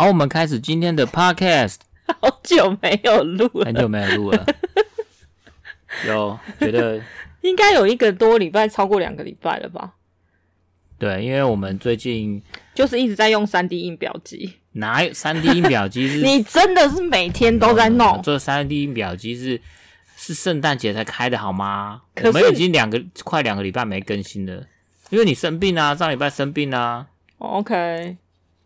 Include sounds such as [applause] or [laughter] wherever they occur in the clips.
好，我们开始今天的 podcast。[laughs] 好久没有录了，很久没有录了。[laughs] 有觉得应该有一个多礼拜，超过两个礼拜了吧？对，因为我们最近就是一直在用三 D 印表机。哪有三 D 印表机？是 [laughs] 你真的是每天都在弄？这三 D 印表机是是圣诞节才开的好吗？可我们已经两个快两个礼拜没更新了，因为你生病啊，上礼拜生病啊。OK，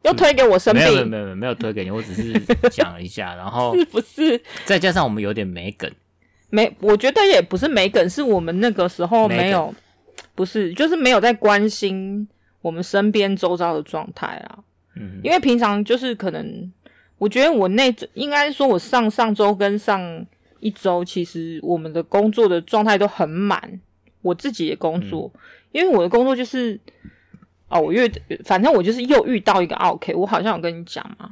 又推给我生病？没有没有没有没有推给你，我只是讲了一下，然后 [laughs] 是不是？再加上我们有点没梗，没，我觉得也不是没梗，是我们那个时候没有，不是，就是没有在关心我们身边周遭的状态啊。嗯，因为平常就是可能，我觉得我那应该说，我上上周跟上一周，其实我们的工作的状态都很满。我自己的工作，嗯、因为我的工作就是，哦，我遇，反正我就是又遇到一个 OK，，我好像有跟你讲嘛，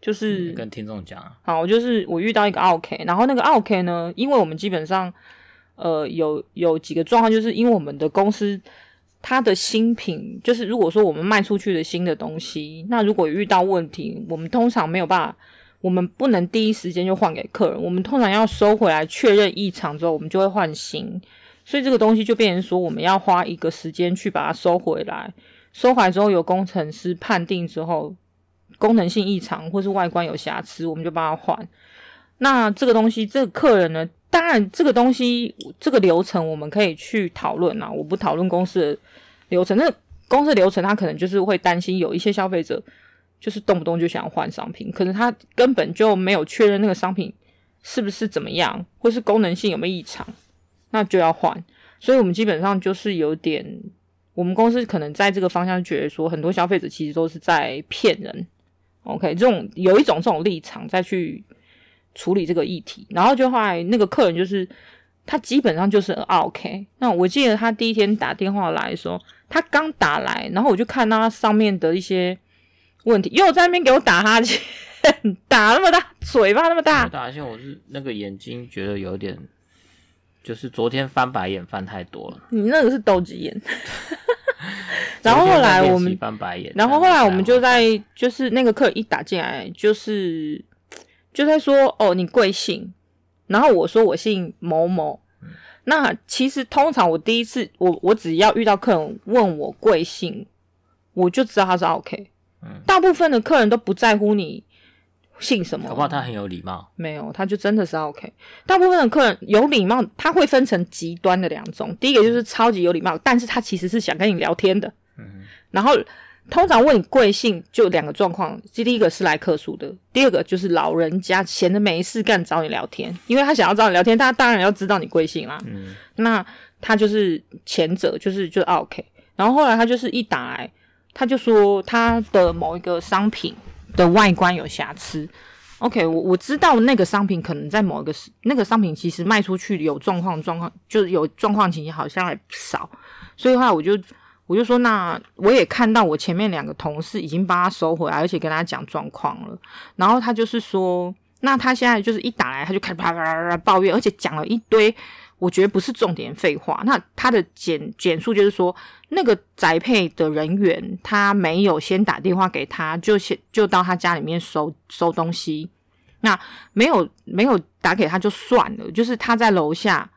就是、嗯、跟听众讲，好，我就是我遇到一个 OK，，然后那个 OK 呢，因为我们基本上，呃，有有几个状况，就是因为我们的公司。它的新品就是，如果说我们卖出去的新的东西，那如果遇到问题，我们通常没有办法，我们不能第一时间就换给客人，我们通常要收回来确认异常之后，我们就会换新，所以这个东西就变成说，我们要花一个时间去把它收回来，收回来之后由工程师判定之后，功能性异常或是外观有瑕疵，我们就帮他换。那这个东西，这个客人呢，当然这个东西这个流程我们可以去讨论啊，我不讨论公司的。流程，那公司的流程，他可能就是会担心有一些消费者就是动不动就想换商品，可能他根本就没有确认那个商品是不是怎么样，或是功能性有没有异常，那就要换。所以我们基本上就是有点，我们公司可能在这个方向觉得说，很多消费者其实都是在骗人。OK，这种有一种这种立场再去处理这个议题，然后就后来那个客人就是。他基本上就是 OK。那我记得他第一天打电话来说，他刚打来，然后我就看到他上面的一些问题，又在那边给我打哈欠，打那么大，嘴巴那么大。打哈欠，我是那个眼睛觉得有点，就是昨天翻白眼翻太多了。你那个是斗鸡眼。[laughs] 然后后来我们翻白眼，然后后来我们就在，就是那个客人一打进来，就是就在说哦，你贵姓？然后我说我姓某某，嗯、那其实通常我第一次我我只要遇到客人问我贵姓，我就知道他是 OK。嗯，大部分的客人都不在乎你姓什么，恐怕他很有礼貌。没有，他就真的是 OK。大部分的客人有礼貌，他会分成极端的两种，第一个就是超级有礼貌，但是他其实是想跟你聊天的。嗯，然后。通常问你贵姓，就两个状况，第一个是来客诉的，第二个就是老人家闲着没事干找你聊天，因为他想要找你聊天，他当然要知道你贵姓啦。嗯，那他就是前者，就是就是 OK。然后后来他就是一打来，他就说他的某一个商品的外观有瑕疵。OK，我我知道那个商品可能在某一个那个商品其实卖出去有状况状况，就是有状况情形好像还不少，所以的话我就。我就说，那我也看到我前面两个同事已经帮他收回来，而且跟他讲状况了。然后他就是说，那他现在就是一打来，他就开始啪啪啪啪抱怨，而且讲了一堆我觉得不是重点废话。那他的简简述就是说，那个宅配的人员他没有先打电话给他，就先就到他家里面收收东西。那没有没有打给他就算了，就是他在楼下。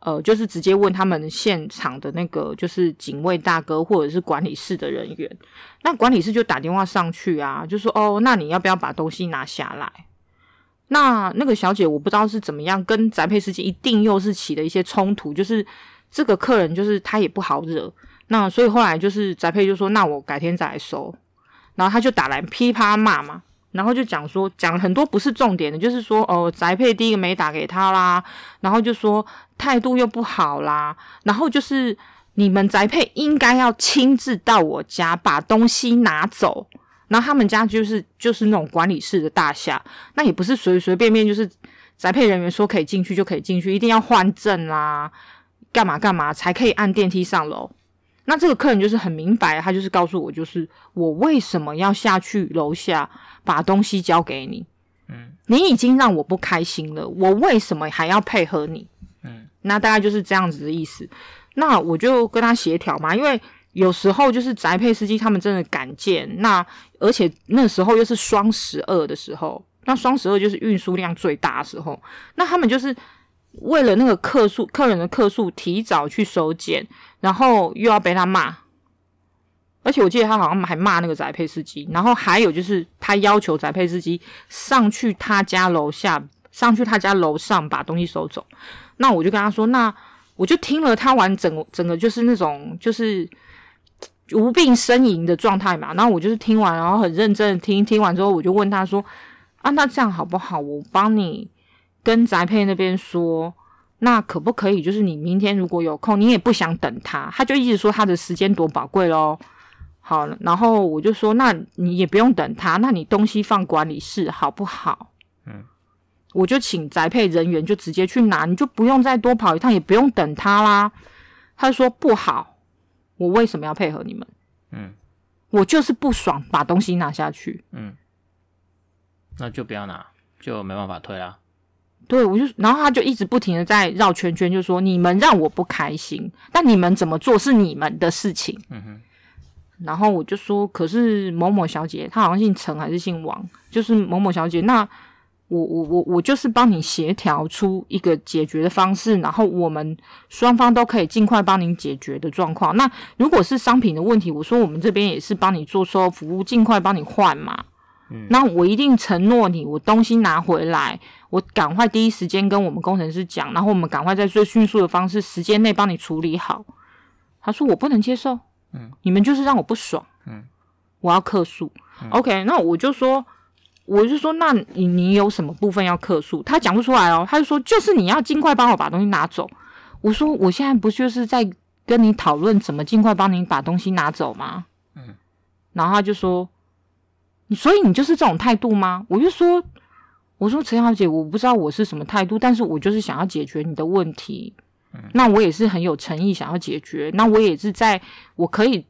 呃，就是直接问他们现场的那个，就是警卫大哥或者是管理室的人员，那管理室就打电话上去啊，就说哦，那你要不要把东西拿下来？那那个小姐我不知道是怎么样，跟宅配司机一定又是起了一些冲突，就是这个客人就是他也不好惹，那所以后来就是宅配就说，那我改天再来收，然后他就打来噼啪骂嘛。然后就讲说，讲很多不是重点的，就是说，哦，宅配第一个没打给他啦，然后就说态度又不好啦，然后就是你们宅配应该要亲自到我家把东西拿走，然后他们家就是就是那种管理室的大厦，那也不是随随便便就是宅配人员说可以进去就可以进去，一定要换证啦，干嘛干嘛才可以按电梯上楼。那这个客人就是很明白，他就是告诉我，就是我为什么要下去楼下把东西交给你？嗯，你已经让我不开心了，我为什么还要配合你？嗯，那大概就是这样子的意思。那我就跟他协调嘛，因为有时候就是宅配司机他们真的敢见，那而且那时候又是双十二的时候，那双十二就是运输量最大的时候，那他们就是为了那个客数客人的客数提早去收件，然后又要被他骂，而且我记得他好像还骂那个宅配司机，然后还有就是他要求宅配司机上去他家楼下，上去他家楼上把东西收走，那我就跟他说，那我就听了他完整整个就是那种就是。无病呻吟的状态嘛，然后我就是听完，然后很认真的听，听完之后我就问他说：“啊，那这样好不好？我帮你跟宅配那边说，那可不可以？就是你明天如果有空，你也不想等他，他就一直说他的时间多宝贵咯。好，然后我就说，那你也不用等他，那你东西放管理室好不好？嗯，我就请宅配人员就直接去拿，你就不用再多跑一趟，也不用等他啦。他说不好。我为什么要配合你们？嗯，我就是不爽，把东西拿下去。嗯，那就不要拿，就没办法退啊。对，我就，然后他就一直不停的在绕圈圈，就说你们让我不开心，但你们怎么做是你们的事情。嗯哼。然后我就说，可是某某小姐，她好像姓陈还是姓王，就是某某小姐，那。我我我我就是帮你协调出一个解决的方式，然后我们双方都可以尽快帮您解决的状况。那如果是商品的问题，我说我们这边也是帮你做售后服务，尽快帮你换嘛。嗯，那我一定承诺你，我东西拿回来，我赶快第一时间跟我们工程师讲，然后我们赶快在最迅速的方式时间内帮你处理好。他说我不能接受，嗯，你们就是让我不爽，嗯，我要客诉。嗯，OK，那我就说。我就说，那你你有什么部分要客诉？他讲不出来哦，他就说，就是你要尽快帮我把东西拿走。我说，我现在不就是在跟你讨论怎么尽快帮你把东西拿走吗？嗯，然后他就说，所以你就是这种态度吗？我就说，我说陈小姐，我不知道我是什么态度，但是我就是想要解决你的问题。嗯，那我也是很有诚意想要解决，那我也是在我可以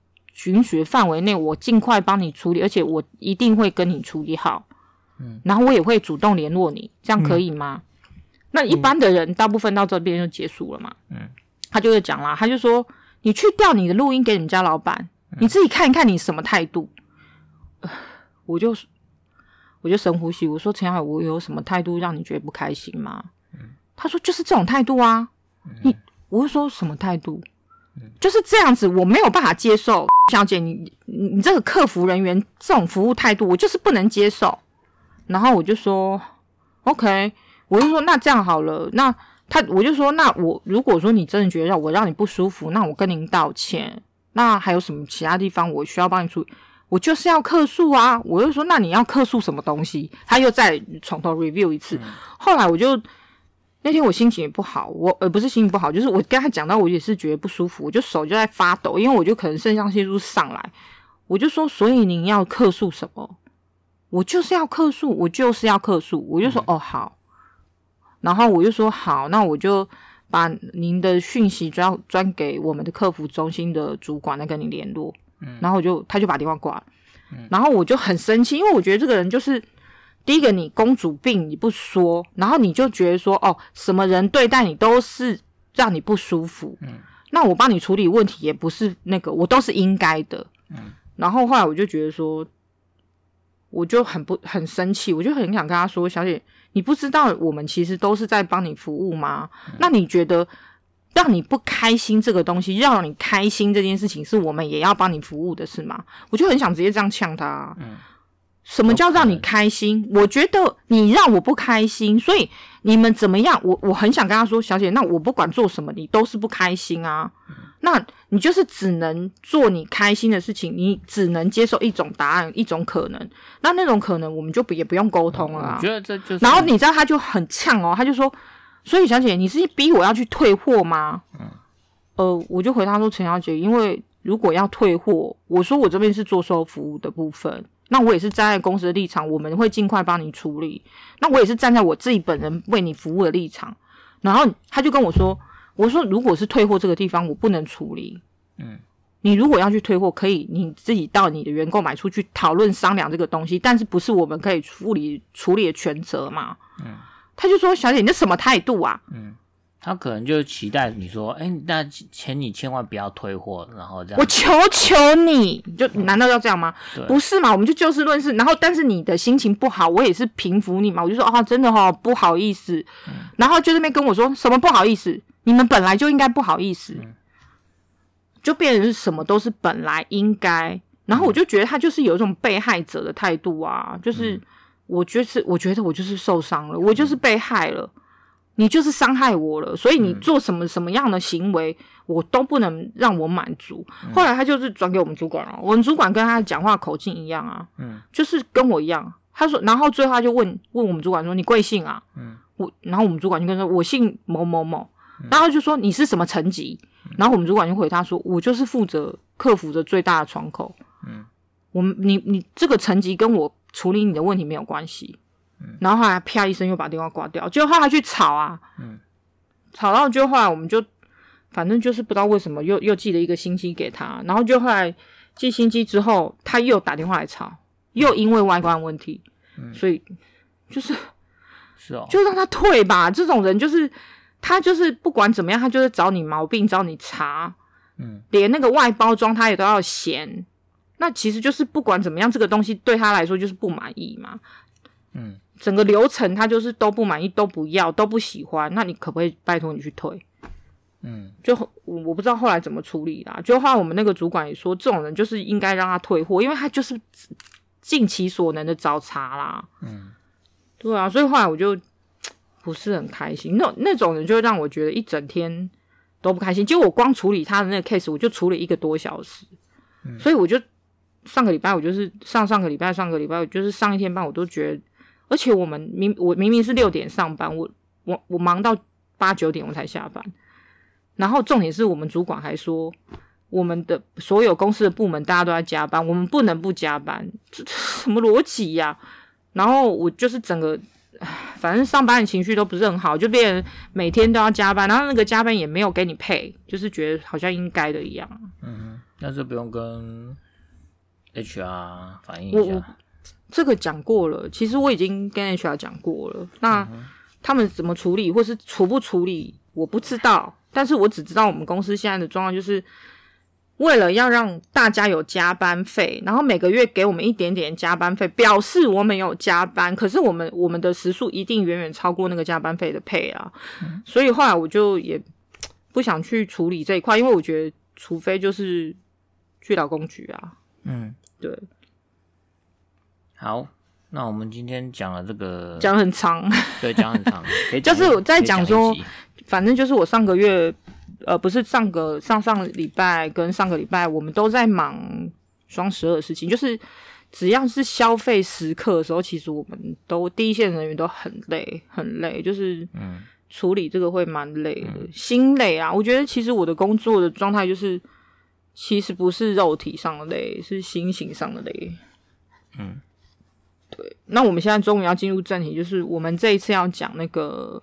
允许范围内，我尽快帮你处理，而且我一定会跟你处理好。嗯，然后我也会主动联络你，这样可以吗？嗯、那一般的人，大部分到这边就结束了嘛。嗯，他就会讲啦，他就说：“你去调你的录音给你们家老板，嗯、你自己看一看你什么态度。呃”我就我就深呼吸，我说：“陈小伟，我有什么态度让你觉得不开心吗？”嗯，他说：“就是这种态度啊。嗯”你我就说什么态度？嗯、就是这样子，我没有办法接受。小姐，你你你这个客服人员这种服务态度，我就是不能接受。然后我就说，OK，我就说那这样好了，那他我就说那我如果说你真的觉得让我让你不舒服，那我跟您道歉。那还有什么其他地方我需要帮你处理？我就是要客诉啊！我就说那你要客诉什么东西？他又再从头 review 一次。嗯、后来我就那天我心情也不好，我呃不是心情不好，就是我跟他讲到我也是觉得不舒服，我就手就在发抖，因为我就可能肾上腺素上来，我就说所以您要客诉什么？我就是要客诉，我就是要客诉，我就说、嗯、哦好，然后我就说好，那我就把您的讯息转转给我们的客服中心的主管来跟你联络，嗯，然后我就他就把电话挂了，嗯，然后我就很生气，因为我觉得这个人就是第一个你公主病你不说，然后你就觉得说哦什么人对待你都是让你不舒服，嗯，那我帮你处理问题也不是那个我都是应该的，嗯，然后后来我就觉得说。我就很不很生气，我就很想跟他说：“小姐，你不知道我们其实都是在帮你服务吗？嗯、那你觉得让你不开心这个东西，让你开心这件事情，是我们也要帮你服务的，是吗？”我就很想直接这样呛他。嗯，什么叫让你开心？嗯、我觉得你让我不开心，所以你们怎么样？我我很想跟他说：“小姐，那我不管做什么，你都是不开心啊。嗯”那你就是只能做你开心的事情，你只能接受一种答案，一种可能。那那种可能，我们就不也不用沟通了啊。我觉得这就是。然后你知道他就很呛哦，他就说：“所以小姐，你是逼我要去退货吗？”嗯。呃，我就回他说：“陈小姐，因为如果要退货，我说我这边是做售后服务的部分，那我也是站在公司的立场，我们会尽快帮你处理。那我也是站在我自己本人为你服务的立场。”然后他就跟我说。我说，如果是退货这个地方，我不能处理。嗯，你如果要去退货，可以你自己到你的员购买出去讨论商量这个东西，但是不是我们可以处理处理的全责嘛？嗯，他就说：“小姐，你这什么态度啊？”嗯，他可能就期待你说，哎、欸，那请你千万不要退货，然后这样。我求求你，就难道要这样吗？对不是嘛？我们就就事论事。然后，但是你的心情不好，我也是平复你嘛。我就说啊，真的哈、哦，不好意思。嗯、然后就那边跟我说什么不好意思，你们本来就应该不好意思，嗯、就变成是什么都是本来应该。然后我就觉得他就是有一种被害者的态度啊，就是我就是我觉得我就是受伤了，我就是被害了。你就是伤害我了，所以你做什么什么样的行为，嗯、我都不能让我满足。嗯、后来他就是转给我们主管了，我们主管跟他讲话口径一样啊，嗯，就是跟我一样。他说，然后最后他就问问我们主管说：“你贵姓啊？”嗯，我然后我们主管就跟他说：“我姓某某某。嗯”然后就说：“你是什么层级？”然后我们主管就回他说：“我就是负责客服的最大的窗口。”嗯，我们你你这个层级跟我处理你的问题没有关系。然后后来啪一声又把电话挂掉，就后来去吵啊，嗯，吵到就后来我们就反正就是不知道为什么又又寄了一个星期给他，然后就后来寄新机之后他又打电话来吵，又因为外观问题，嗯，所以就是是哦，就让他退吧。这种人就是他就是不管怎么样，他就是找你毛病找你茬，嗯，连那个外包装他也都要嫌，那其实就是不管怎么样，这个东西对他来说就是不满意嘛，嗯。整个流程他就是都不满意，都不要，都不喜欢。那你可不可以拜托你去退？嗯，就我我不知道后来怎么处理啦。就后来我们那个主管也说，这种人就是应该让他退货，因为他就是尽其所能的找茬啦。嗯，对啊，所以后来我就不是很开心。那那种人就让我觉得一整天都不开心。就我光处理他的那个 case，我就处理一个多小时。嗯，所以我就上个礼拜，我就是上上个礼拜，上个礼拜，我就是上一天班，我都觉得。而且我们明我明明是六点上班，我我我忙到八九点我才下班，然后重点是我们主管还说，我们的所有公司的部门大家都在加班，我们不能不加班，这什么逻辑呀？然后我就是整个，反正上班的情绪都不是很好，就变成每天都要加班，然后那个加班也没有给你配，就是觉得好像应该的一样。嗯，但是不用跟 HR 反映一下。这个讲过了，其实我已经跟 HR 讲过了。那他们怎么处理，或是处不处理，我不知道。但是我只知道我们公司现在的状况，就是为了要让大家有加班费，然后每个月给我们一点点加班费，表示我们有加班。可是我们我们的时数一定远远超过那个加班费的配啊。嗯、所以后来我就也不想去处理这一块，因为我觉得，除非就是去劳工局啊。嗯，对。好，那我们今天讲了这个，讲很长，对，讲很长，[laughs] 就是我在讲说，反正就是我上个月，呃，不是上个上上礼拜跟上个礼拜，我们都在忙双十二的事情，就是只要是消费时刻的时候，其实我们都第一线人员都很累，很累，就是嗯，处理这个会蛮累的，嗯、心累啊。我觉得其实我的工作的状态就是，其实不是肉体上的累，是心情上的累，嗯。对，那我们现在终于要进入正题，就是我们这一次要讲那个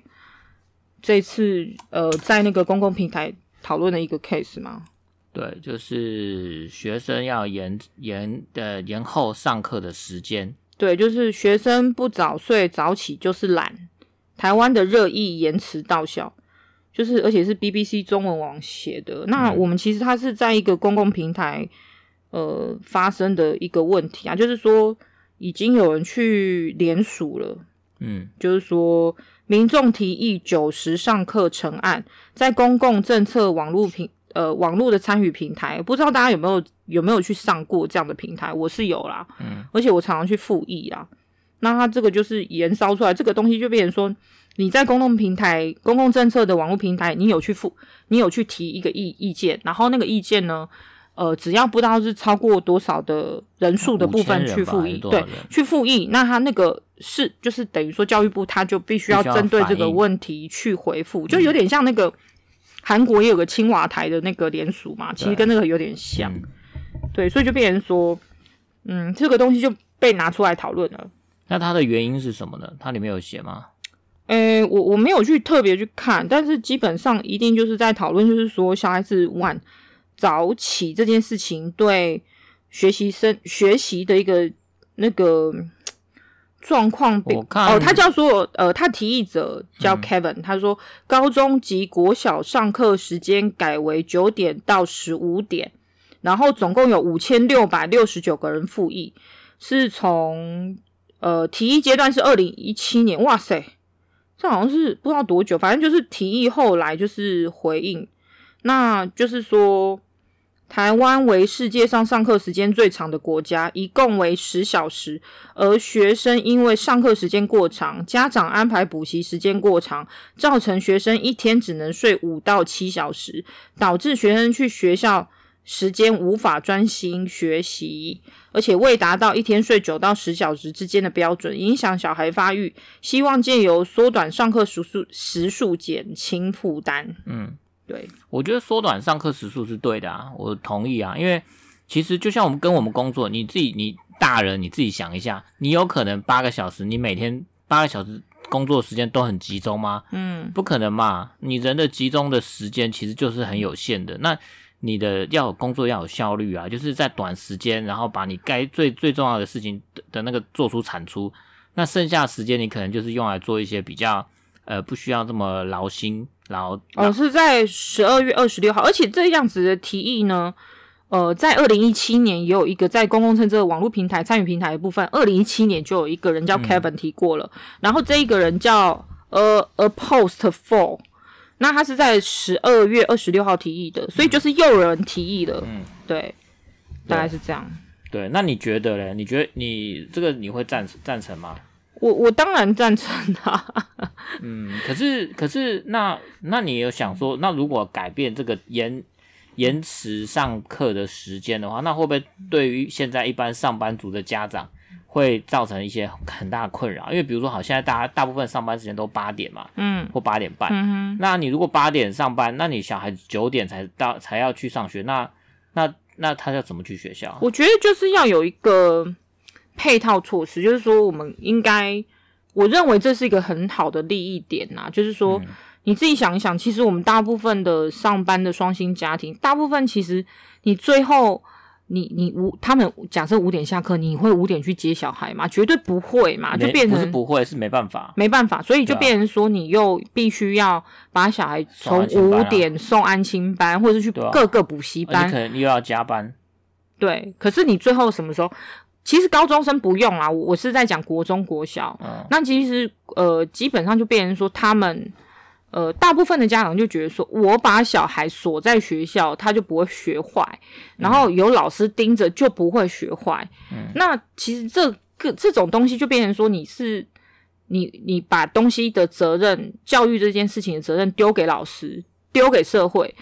这一次呃，在那个公共平台讨论的一个 case 吗？对，就是学生要延延的延后上课的时间。对，就是学生不早睡早起就是懒。台湾的热议延迟到校，就是而且是 BBC 中文网写的。那我们其实它是在一个公共平台呃发生的一个问题啊，就是说。已经有人去联署了，嗯，就是说民众提议九十上课成案，在公共政策网络平呃网络的参与平台，不知道大家有没有有没有去上过这样的平台？我是有啦，嗯，而且我常常去复议啊。那他这个就是延烧出来这个东西，就变成说你在公共平台、公共政策的网络平台，你有去复，你有去提一个意意见，然后那个意见呢？呃，只要不知道是超过多少的人数的部分去复议，对，去复议，那他那个是就是等于说教育部他就必须要针对这个问题去回复，就有点像那个韩国也有个青瓦台的那个联署嘛，其实跟那个有点像，对，所以就变成说，嗯，这个东西就被拿出来讨论了。那它的原因是什么呢？它里面有写吗？诶，我我没有去特别去看，但是基本上一定就是在讨论，就是说小孩子晚。早起这件事情对学习生学习的一个那个状况我看哦，他叫做呃，他提议者叫 Kevin，、嗯、他说高中及国小上课时间改为九点到十五点，然后总共有五千六百六十九个人复议，是从呃提议阶段是二零一七年，哇塞，这好像是不知道多久，反正就是提议后来就是回应，那就是说。台湾为世界上上课时间最长的国家，一共为十小时。而学生因为上课时间过长，家长安排补习时间过长，造成学生一天只能睡五到七小时，导致学生去学校时间无法专心学习，而且未达到一天睡九到十小时之间的标准，影响小孩发育。希望借由缩短上课时数，时数减轻负担。嗯。对，我觉得缩短上课时数是对的啊，我同意啊，因为其实就像我们跟我们工作，你自己你大人你自己想一下，你有可能八个小时，你每天八个小时工作时间都很集中吗？嗯，不可能嘛，你人的集中的时间其实就是很有限的，那你的要有工作要有效率啊，就是在短时间，然后把你该最最重要的事情的的那个做出产出，那剩下的时间你可能就是用来做一些比较。呃，不需要这么劳心劳。哦，是在十二月二十六号，而且这样子的提议呢，呃，在二零一七年也有一个在公共乘车网络平台参与平台的部分，二零一七年就有一个人叫 Kevin 提过了，嗯、然后这一个人叫呃 A Post For，那他是在十二月二十六号提议的，所以就是又有人提议了，嗯，对，大概是这样。对，对，那你觉得嘞？你觉得你这个你会赞赞成吗？我我当然赞成啊。[laughs] 嗯，可是可是那那你有想说，那如果改变这个延延迟上课的时间的话，那会不会对于现在一般上班族的家长会造成一些很大的困扰？因为比如说，好，现在大家大部分上班时间都八点嘛，嗯，或八点半，嗯哼，那你如果八点上班，那你小孩子九点才到才要去上学，那那那他要怎么去学校？我觉得就是要有一个。配套措施就是说，我们应该，我认为这是一个很好的利益点呐。就是说，你自己想一想，其实我们大部分的上班的双薪家庭，大部分其实你最后，你你五，他们假设五点下课，你会五点去接小孩吗？绝对不会嘛，就变成不是不会，是没办法，没办法，所以就变成说，你又必须要把小孩从五点送安亲班，或者是去各个补习班，你可能又要加班。对，可是你最后什么时候？其实高中生不用啊，我是在讲国中、国小。嗯、那其实呃，基本上就变成说，他们呃，大部分的家长就觉得说，我把小孩锁在学校，他就不会学坏，然后有老师盯着就不会学坏。嗯、那其实这个这种东西就变成说，你是你你把东西的责任、教育这件事情的责任丢给老师，丢给社会。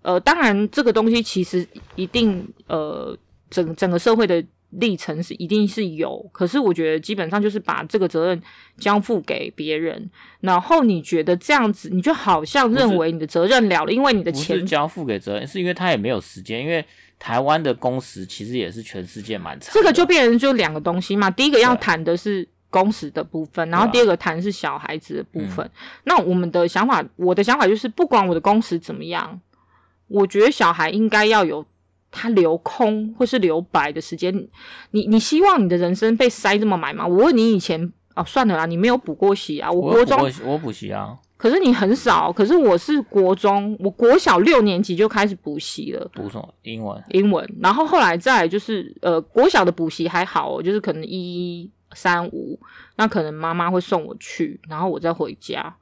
呃，当然这个东西其实一定呃，整整个社会的。历程是一定是有，可是我觉得基本上就是把这个责任交付给别人，然后你觉得这样子，你就好像认为你的责任了了，因为你的钱是交付给责任，是因为他也没有时间，因为台湾的工时其实也是全世界蛮长的。这个就变成就两个东西嘛，第一个要谈的是工时的部分，然后第二个谈是小孩子的部分。啊、那我们的想法，我的想法就是，不管我的工时怎么样，我觉得小孩应该要有。他留空或是留白的时间，你你希望你的人生被塞这么满吗？我问你以前哦，算了啦，你没有补过习啊。我国中我补习啊，可是你很少。可是我是国中，我国小六年级就开始补习了。补什么？英文。英文。然后后来再来就是呃，国小的补习还好，就是可能一三五，那可能妈妈会送我去，然后我再回家。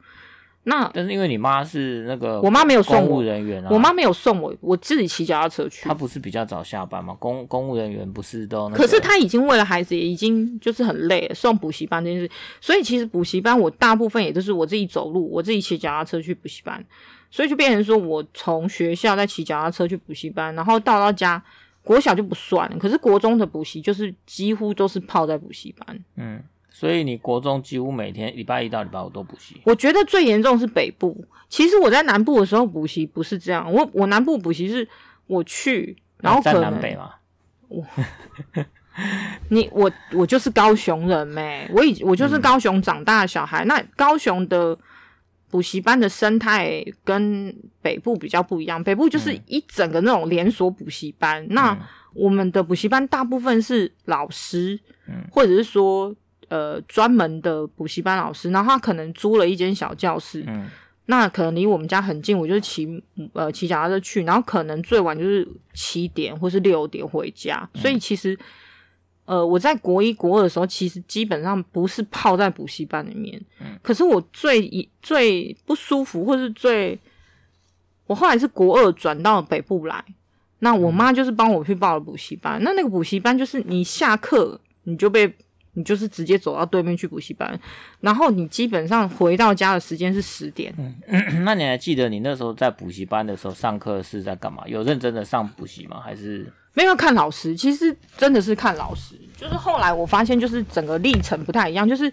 那但是因为你妈是那个，我妈没有送我公务人员啊，我妈没有送我，我自己骑脚踏车去。她不是比较早下班吗？公公务人员不是都那个？可是她已经为了孩子，也已经就是很累了，送补习班这件事。所以其实补习班我大部分也都是我自己走路，我自己骑脚踏车去补习班，所以就变成说我从学校再骑脚踏车去补习班，然后到到家，国小就不算了。可是国中的补习就是几乎都是泡在补习班，嗯。所以你国中几乎每天礼拜一到礼拜五都补习。我觉得最严重是北部。其实我在南部的时候补习不是这样，我我南部补习是我去，然后可能在南北嘛。我，你我我就是高雄人咩，我以我就是高雄长大的小孩。嗯、那高雄的补习班的生态跟北部比较不一样，北部就是一整个那种连锁补习班。嗯、那我们的补习班大部分是老师，嗯、或者是说。呃专门的补习班老师，然后他可能租了一间小教室，嗯，那可能离我们家很近，我就骑呃骑脚踏车去，然后可能最晚就是七点或是六点回家，所以其实。呃，我在国一、国二的时候，其实基本上不是泡在补习班里面。嗯。可是我最最不舒服，或是最，我后来是国二转到北部来，那我妈就是帮我去报了补习班。嗯。那那个补习班就是你下课你就被，你就是直接走到对面去补习班，然后你基本上回到家的时间是十点。嗯。那你还记得你那时候在补习班的时候上课是在干嘛？有认真的上补习吗？还是？没有看老师，其实真的是看老师。就是后来我发现，就是整个历程不太一样。就是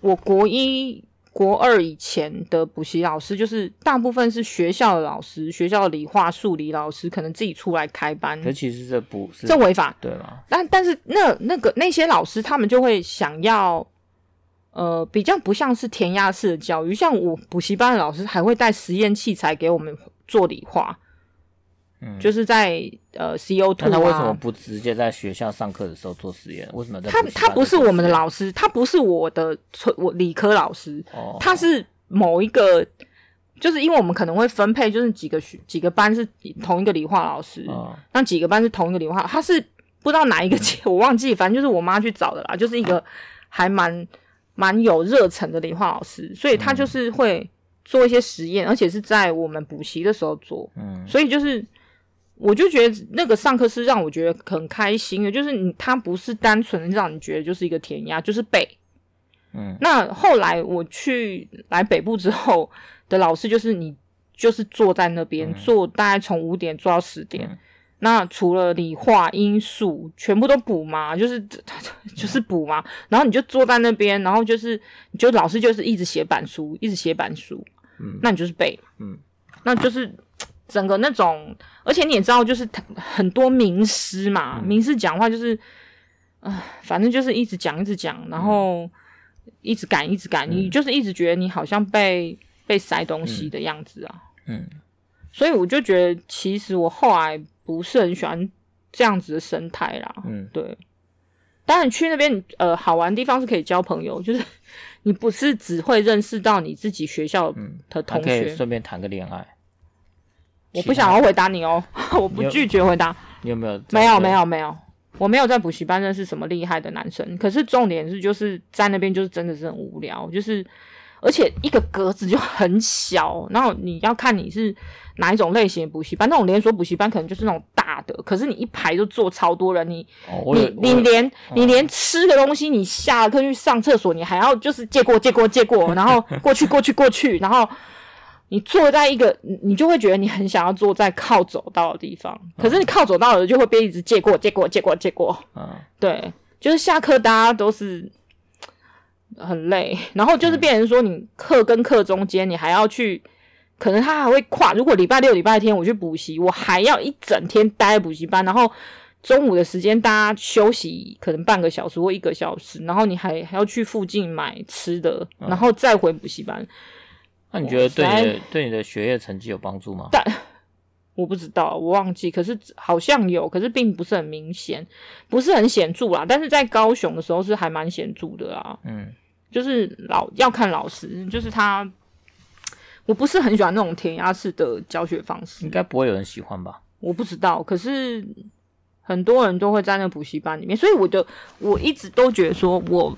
我国一、国二以前的补习老师，就是大部分是学校的老师，学校的理化、数理老师，可能自己出来开班。可其实这不是这违法，对吗？但但是那那个那些老师，他们就会想要，呃，比较不像是填鸭式的教育。像我补习班的老师，还会带实验器材给我们做理化。嗯，就是在呃 CO2 啊，那他为什么不直接在学校上课的时候做实验？为什么在？他他不是我们的老师，他不是我的我理科老师，哦，他是某一个，就是因为我们可能会分配，就是几个学几个班是同一个理化老师，哦，那几个班是同一个理化，他是不知道哪一个阶，嗯，我忘记，反正就是我妈去找的啦，就是一个还蛮蛮有热忱的理化老师，所以他就是会做一些实验，而且是在我们补习的时候做，嗯，所以就是。我就觉得那个上课是让我觉得很开心的，就是你他不是单纯的让你觉得就是一个填鸭，就是背。嗯，那后来我去来北部之后的老师，就是你就是坐在那边、嗯、坐，大概从五点坐到十点、嗯。那除了理化、英数全部都补嘛，就是 [laughs] 就是补嘛。然后你就坐在那边，然后就是你就老师就是一直写板书，一直写板书。嗯，那你就是背。嗯，那就是。整个那种，而且你也知道，就是很多名师嘛，嗯、名师讲话就是，啊，反正就是一直讲，一直讲，然后一直赶，一直赶、嗯，你就是一直觉得你好像被被塞东西的样子啊。嗯，所以我就觉得，其实我后来不是很喜欢这样子的生态啦。嗯，对。当然去那边，呃，好玩的地方是可以交朋友，就是你不是只会认识到你自己学校的同学，顺便谈个恋爱。我不想要回答你哦，[laughs] 我不拒绝回答。你有没有？没有，没有，没有。我没有在补习班认识什么厉害的男生。可是重点是，就是在那边就是真的是很无聊，就是而且一个格子就很小，然后你要看你是哪一种类型的补习班。那种连锁补习班可能就是那种大的，可是你一排就坐超多人，你、哦、你你连、哦、你连吃的东西，你下课去上厕所，你还要就是借过借过借过，然后过去过去过去，然后。你坐在一个，你就会觉得你很想要坐在靠走道的地方，可是你靠走道的就会被一直借过、借过、借过、借过。嗯，对，就是下课大家都是很累，然后就是变成说你课跟课中间你还要去，可能他还会跨。如果礼拜六、礼拜天我去补习，我还要一整天待在补习班，然后中午的时间大家休息，可能半个小时或一个小时，然后你还还要去附近买吃的，然后再回补习班。那你觉得对你的对你的学业成绩有帮助吗？但我不知道，我忘记。可是好像有，可是并不是很明显，不是很显著啦。但是在高雄的时候是还蛮显著的啦。嗯，就是老要看老师，就是他，我不是很喜欢那种填鸭式的教学方式。应该不会有人喜欢吧？我不知道，可是很多人都会在那补习班里面，所以我就我一直都觉得说我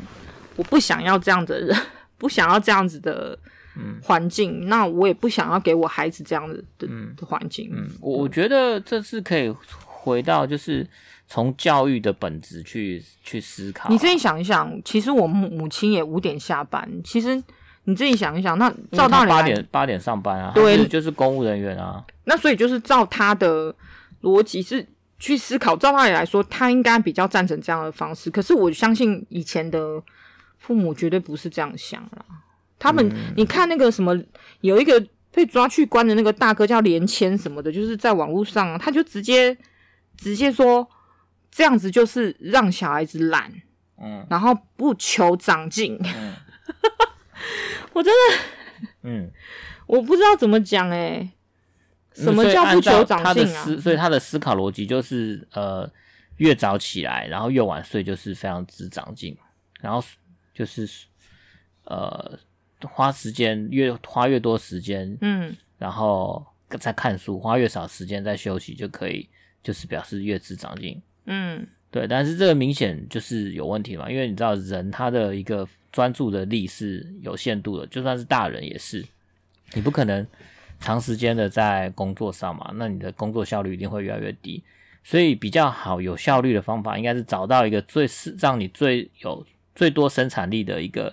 我不想要这样的人，[laughs] 不想要这样子的。嗯，环境，那我也不想要给我孩子这样的的的环境。嗯，我我觉得这是可以回到就是从教育的本质去去思考。你自己想一想，其实我母母亲也五点下班。其实你自己想一想，那照道理八点八点上班啊，对，就是公务人员啊。那所以就是照他的逻辑是去思考，照道理来说，他应该比较赞成这样的方式。可是我相信以前的父母绝对不是这样想啦。他们，你看那个什么，有一个被抓去关的那个大哥叫连千什么的，就是在网络上，他就直接直接说这样子就是让小孩子懒，嗯，然后不求长进，嗯，[laughs] 我真的，嗯，我不知道怎么讲哎、欸，什么叫不求长进啊？所以他的思考逻辑就是，呃，越早起来，然后越晚睡，就是非常之长进，然后。就是呃花时间越花越多时间，嗯，然后在看书，花越少时间在休息就可以，就是表示越迟长进，嗯，对。但是这个明显就是有问题嘛，因为你知道人他的一个专注的力是有限度的，就算是大人也是，你不可能长时间的在工作上嘛，那你的工作效率一定会越来越低。所以比较好有效率的方法，应该是找到一个最适让你最有最多生产力的一个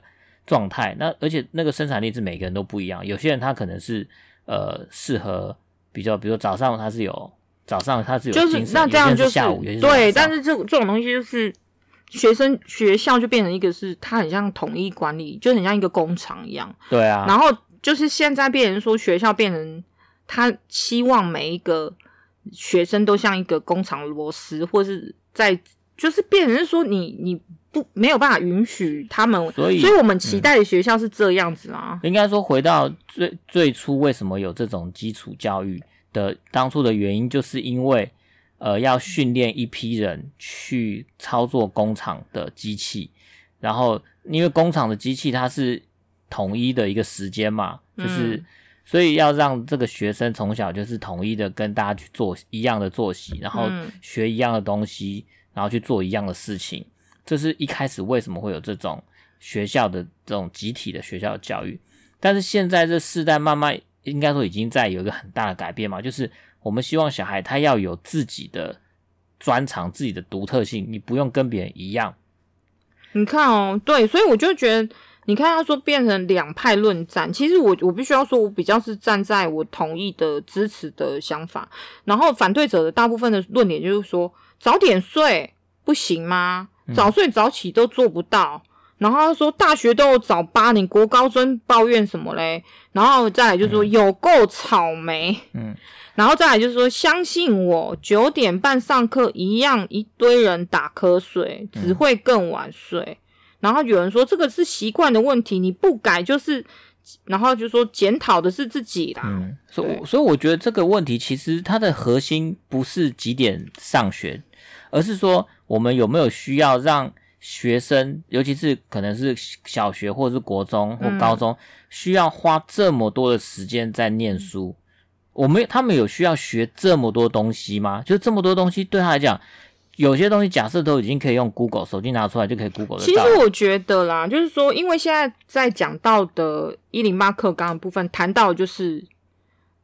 状态。那而且那个生产力是每个人都不一样，有些人他可能是呃适合比较，比如说早上他是有早上他是有精神，就是那这样就是对，但是这这种东西就是学生学校就变成一个是它很像统一管理，就很像一个工厂一样。对啊，然后就是现在变成说学校变成他希望每一个。学生都像一个工厂螺丝，或是在就是变成是说你你不没有办法允许他们，所以所以我们期待的学校是这样子啊。嗯、应该说回到最最初为什么有这种基础教育的当初的原因，就是因为呃要训练一批人去操作工厂的机器，然后因为工厂的机器它是统一的一个时间嘛，就是。嗯所以要让这个学生从小就是统一的跟大家去做一样的作息，然后学一样的东西，然后去做一样的事情。这是一开始为什么会有这种学校的这种集体的学校教育。但是现在这世代慢慢应该说已经在有一个很大的改变嘛，就是我们希望小孩他要有自己的专长、自己的独特性，你不用跟别人一样。你看哦，对，所以我就觉得。你看，他说变成两派论战，其实我我必须要说，我比较是站在我同意的支持的想法，然后反对者的大部分的论点就是说，早点睡不行吗？早睡早起都做不到，嗯、然后他说大学都有早八，你国高中抱怨什么嘞？然后再来就是说有够草莓，嗯，然后再来就是说相信我，九点半上课一样一堆人打瞌睡，只会更晚睡。然后有人说这个是习惯的问题，你不改就是，然后就说检讨的是自己啦。嗯，所以所以我觉得这个问题其实它的核心不是几点上学，而是说我们有没有需要让学生，尤其是可能是小学或者是国中或高中，需要花这么多的时间在念书。我们他们有需要学这么多东西吗？就这么多东西对他来讲。有些东西假设都已经可以用 Google 手机拿出来就可以 Google 的。其实我觉得啦，就是说，因为现在在讲到的一零八课纲的部分，谈到的就是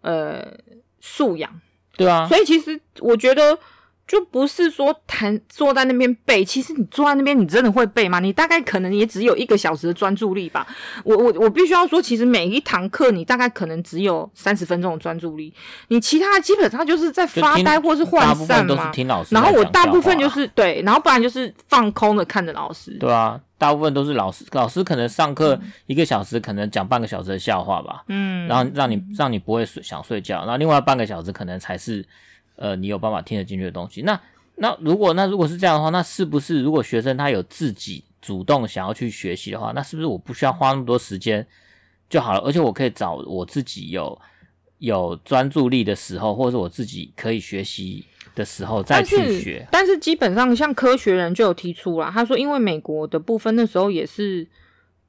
呃素养，对啊，所以其实我觉得。就不是说谈坐在那边背，其实你坐在那边，你真的会背吗？你大概可能也只有一个小时的专注力吧。我我我必须要说，其实每一堂课你大概可能只有三十分钟的专注力，你其他基本上就是在发呆或是涣散嘛。然后我大部分就是对，然后不然就是放空的看着老师。对啊，大部分都是老师，老师可能上课一个小时，可能讲半个小时的笑话吧。嗯，然后让你让你不会睡想睡觉，然后另外半个小时可能才是。呃，你有办法听得进去的东西，那那如果那如果是这样的话，那是不是如果学生他有自己主动想要去学习的话，那是不是我不需要花那么多时间就好了？而且我可以找我自己有有专注力的时候，或者是我自己可以学习的时候再去学。但是，但是基本上像科学人就有提出啦，他说因为美国的部分那时候也是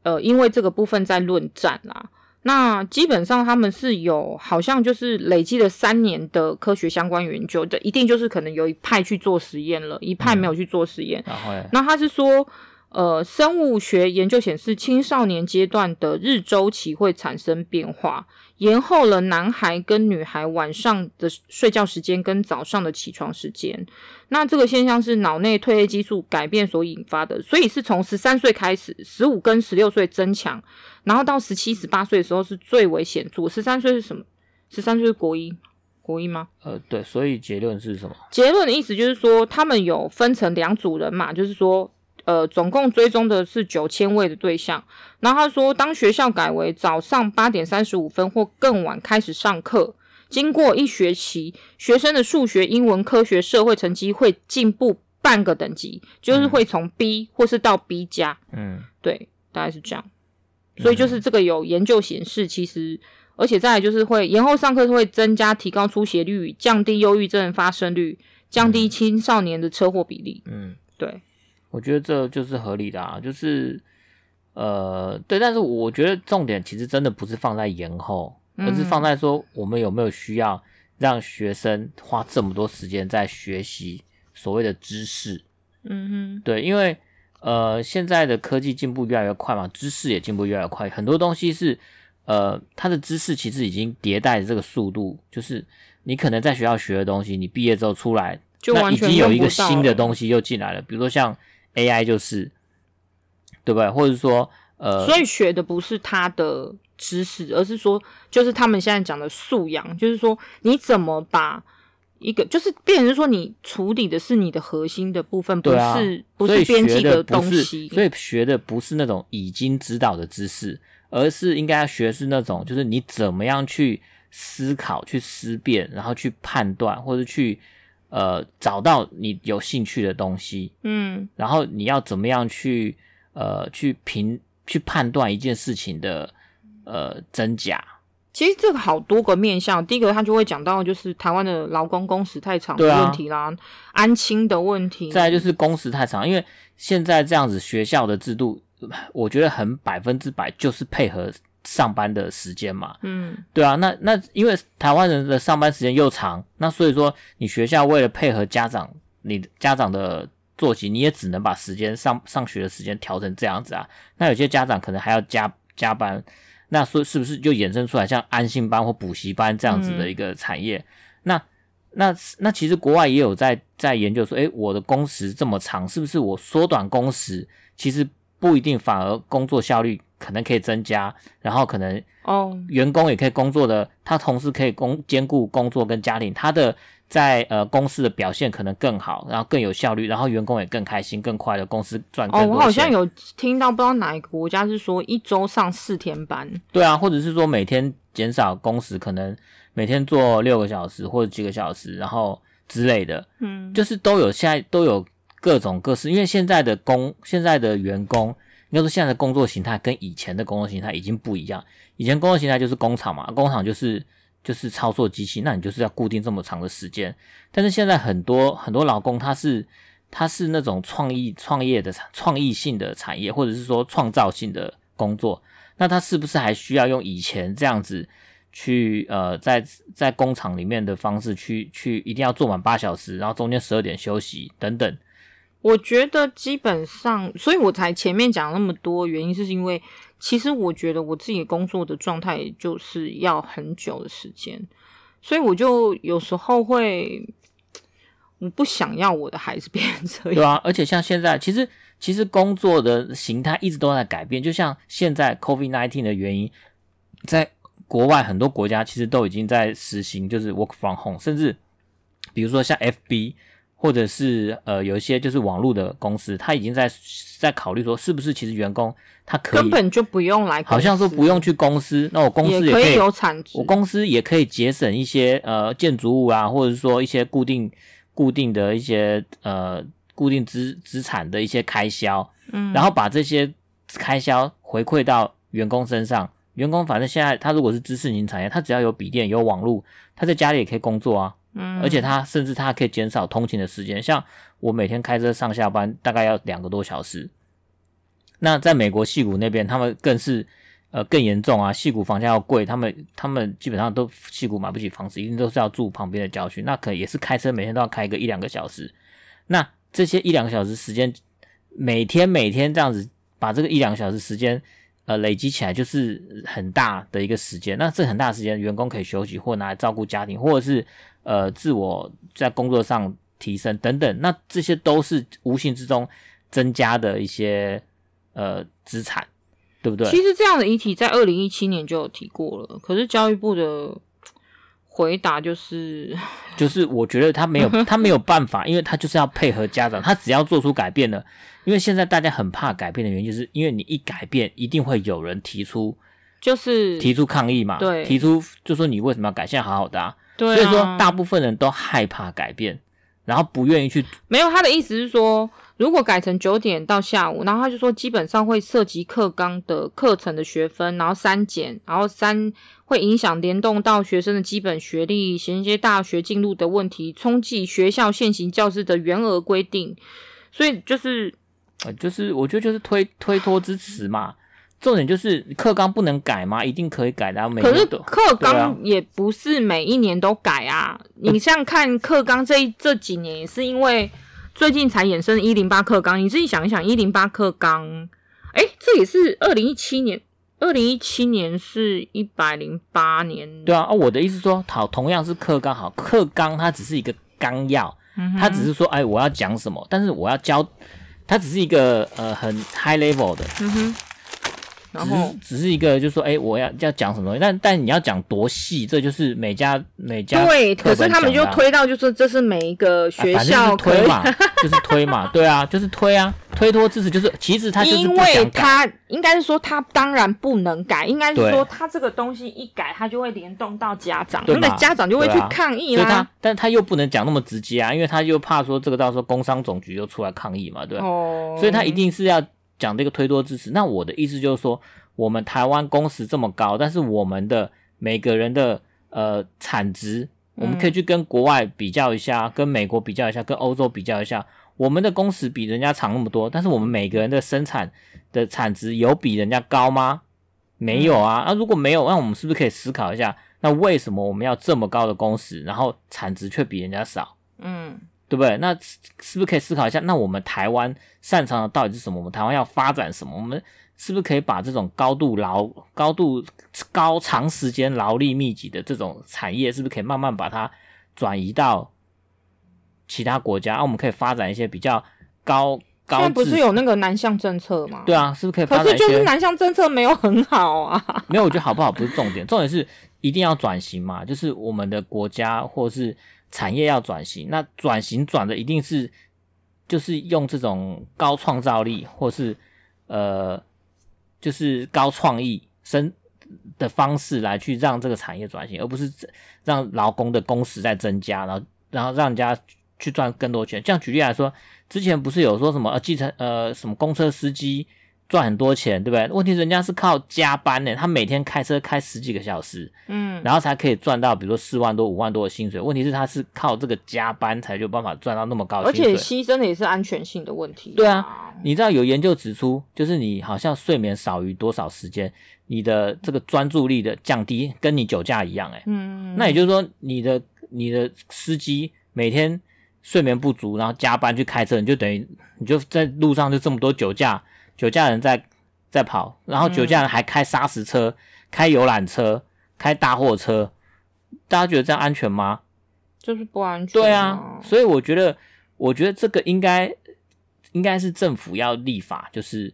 呃，因为这个部分在论战啦。那基本上他们是有，好像就是累积了三年的科学相关研究的，一定就是可能有一派去做实验了，一派没有去做实验。然后，那他是说，呃，生物学研究显示，青少年阶段的日周期会产生变化。延后了男孩跟女孩晚上的睡觉时间跟早上的起床时间，那这个现象是脑内褪黑激素改变所引发的，所以是从十三岁开始，十五跟十六岁增强，然后到十七、十八岁的时候是最为显著。十三岁是什么？十三岁是国一，国一吗？呃，对，所以结论是什么？结论的意思就是说，他们有分成两组人嘛，就是说。呃，总共追踪的是九千位的对象。然后他说，当学校改为早上八点三十五分或更晚开始上课，经过一学期，学生的数学、英文、科学、社会成绩会进步半个等级，就是会从 B 或是到 B 加。嗯，对，大概是这样。所以就是这个有研究显示，其实而且再来就是会延后上课会增加、提高出血率，降低忧郁症发生率，降低青少年的车祸比例。嗯，对。我觉得这就是合理的啊，就是呃，对，但是我觉得重点其实真的不是放在延后，而是放在说我们有没有需要让学生花这么多时间在学习所谓的知识。嗯哼，对，因为呃，现在的科技进步越来越快嘛，知识也进步越来越快，很多东西是呃，它的知识其实已经迭代的这个速度，就是你可能在学校学的东西，你毕业之后出来，就完全那已经有一个新的东西又进来了，比如说像 AI 就是，对不对？或者说呃，所以学的不是他的知识，而是说就是他们现在讲的素养，就是说你怎么把。一个就是变成说，你处理的是你的核心的部分，不是、啊、不是编辑的东西。所以学的不是那种已经知道的知识，而是应该要学的是那种，就是你怎么样去思考、去思辨，然后去判断，或者去呃找到你有兴趣的东西。嗯，然后你要怎么样去呃去评去判断一件事情的呃真假。其实这个好多个面向，第一个他就会讲到，就是台湾的劳工工时太长的问题啦，啊、安亲的问题。再来就是工时太长，因为现在这样子学校的制度，我觉得很百分之百就是配合上班的时间嘛。嗯，对啊，那那因为台湾人的上班时间又长，那所以说你学校为了配合家长，你家长的作息，你也只能把时间上上学的时间调成这样子啊。那有些家长可能还要加加班。那说是不是就衍生出来像安心班或补习班这样子的一个产业？嗯、那那那其实国外也有在在研究说，诶，我的工时这么长，是不是我缩短工时，其实不一定，反而工作效率可能可以增加，然后可能哦，员工也可以工作的，他同时可以工兼顾工作跟家庭，他的。在呃公司的表现可能更好，然后更有效率，然后员工也更开心、更快的公司赚更多钱。哦，我好像有听到，不知道哪一个国家是说一周上四天班。对啊，或者是说每天减少工时，可能每天做六个小时或者几个小时，然后之类的。嗯，就是都有现在都有各种各式，因为现在的工现在的员工，应该说现在的工作形态跟以前的工作形态已经不一样。以前工作形态就是工厂嘛，工厂就是。就是操作机器，那你就是要固定这么长的时间。但是现在很多很多劳工，他是他是那种创意创业的创意性的产业，或者是说创造性的工作，那他是不是还需要用以前这样子去呃，在在工厂里面的方式去去一定要做满八小时，然后中间十二点休息等等？我觉得基本上，所以我才前面讲那么多原因，是因为。其实我觉得我自己工作的状态就是要很久的时间，所以我就有时候会，我不想要我的孩子变成这样。对啊，而且像现在，其实其实工作的形态一直都在改变。就像现在 COVID nineteen 的原因，在国外很多国家其实都已经在实行，就是 work from home，甚至比如说像 FB。或者是呃，有一些就是网络的公司，他已经在在考虑说，是不是其实员工他可以根本就不用来，好像说不用去公司，那我公司也可以，有产值，我公司也可以节省一些呃建筑物啊，或者是说一些固定固定的一些呃固定资资产的一些开销，嗯，然后把这些开销回馈到员工身上，员工反正现在他如果是知识型产业，他只要有笔电有网络，他在家里也可以工作啊。而且他甚至他可以减少通勤的时间，像我每天开车上下班大概要两个多小时。那在美国戏谷那边，他们更是呃更严重啊，戏谷房价要贵，他们他们基本上都戏谷买不起房子，一定都是要住旁边的郊区，那可能也是开车每天都要开个一两个小时。那这些一两个小时时间，每天每天这样子把这个一两个小时时间呃累积起来，就是很大的一个时间。那这很大时间，员工可以休息，或拿来照顾家庭，或者是。呃，自我在工作上提升等等，那这些都是无形之中增加的一些呃资产，对不对？其实这样的议题在二零一七年就有提过了，可是教育部的回答就是，就是我觉得他没有 [laughs] 他没有办法，因为他就是要配合家长，他只要做出改变了，因为现在大家很怕改变的原因，就是因为你一改变，一定会有人提出，就是提出抗议嘛，对，提出就说你为什么要改？现在好好的啊。对啊，所以说，大部分人都害怕改变，然后不愿意去。没有，他的意思是说，如果改成九点到下午，然后他就说基本上会涉及课纲的课程的学分，然后删减，然后三会影响联动到学生的基本学历，衔接大学进入的问题，冲击学校现行教师的原额规定。所以就是，呃，就是我觉得就是推推脱之词嘛。重点就是课纲不能改吗？一定可以改的、啊。每可是课纲也不是每一年都改啊。啊 [laughs] 你像看课纲这这几年，也是因为最近才衍生一零八课纲。你自己想一想，一零八课纲，哎，这也是二零一七年。二零一七年是一百零八年。对啊，啊，我的意思说，好，同样是课纲，好，课纲它只是一个纲要，嗯、它只是说，哎，我要讲什么，但是我要教，它只是一个呃很 high level 的。嗯哼。然后只是一个，就是说，哎，我要要讲什么东西，但但你要讲多细，这就是每家每家对，可是他们就推到，就是这是每一个学校、啊、推嘛，[laughs] 就是推嘛，对啊，就是推啊，推脱知识就是，其实他因为他应该是说他当然不能改，应该是说他这个东西一改，他就会联动到家长，那个家长就会去抗议啦。啊、他，但他又不能讲那么直接啊，因为他又怕说这个到时候工商总局又出来抗议嘛，对吧？哦，所以他一定是要。讲这个推多支持，那我的意思就是说，我们台湾工时这么高，但是我们的每个人的呃产值，我们可以去跟国外比较一下，跟美国比较一下，跟欧洲比较一下，我们的工时比人家长那么多，但是我们每个人的生产的产值有比人家高吗？没有啊。那、啊、如果没有，那我们是不是可以思考一下，那为什么我们要这么高的工时，然后产值却比人家少？嗯。对不对？那是不是可以思考一下？那我们台湾擅长的到底是什么？我们台湾要发展什么？我们是不是可以把这种高度劳、高度高长时间劳力密集的这种产业，是不是可以慢慢把它转移到其他国家？啊，我们可以发展一些比较高高。现在不是有那个南向政策吗？对啊，是不是可以发展？可是就是南向政策没有很好啊。没有，我觉得好不好不是重点，重点是一定要转型嘛。就是我们的国家或是。产业要转型，那转型转的一定是就是用这种高创造力，或是呃，就是高创意生的方式来去让这个产业转型，而不是让劳工的工时在增加，然后然后让人家去赚更多钱。这样举例来说，之前不是有说什么呃，计程呃什么公车司机。赚很多钱，对不对？问题人家是靠加班呢，他每天开车开十几个小时，嗯，然后才可以赚到，比如说四万多、五万多的薪水。问题是他是靠这个加班才有办法赚到那么高的薪水，而且牺牲的也是安全性的问题。对啊，你知道有研究指出，就是你好像睡眠少于多少时间，你的这个专注力的降低，跟你酒驾一样，诶嗯，那也就是说，你的你的司机每天睡眠不足，然后加班去开车，你就等于你就在路上就这么多酒驾。酒驾人在在跑，然后酒驾人还开砂石车、嗯、开游览车、开大货车，大家觉得这样安全吗？就是不安全。对啊，所以我觉得，我觉得这个应该应该是政府要立法，就是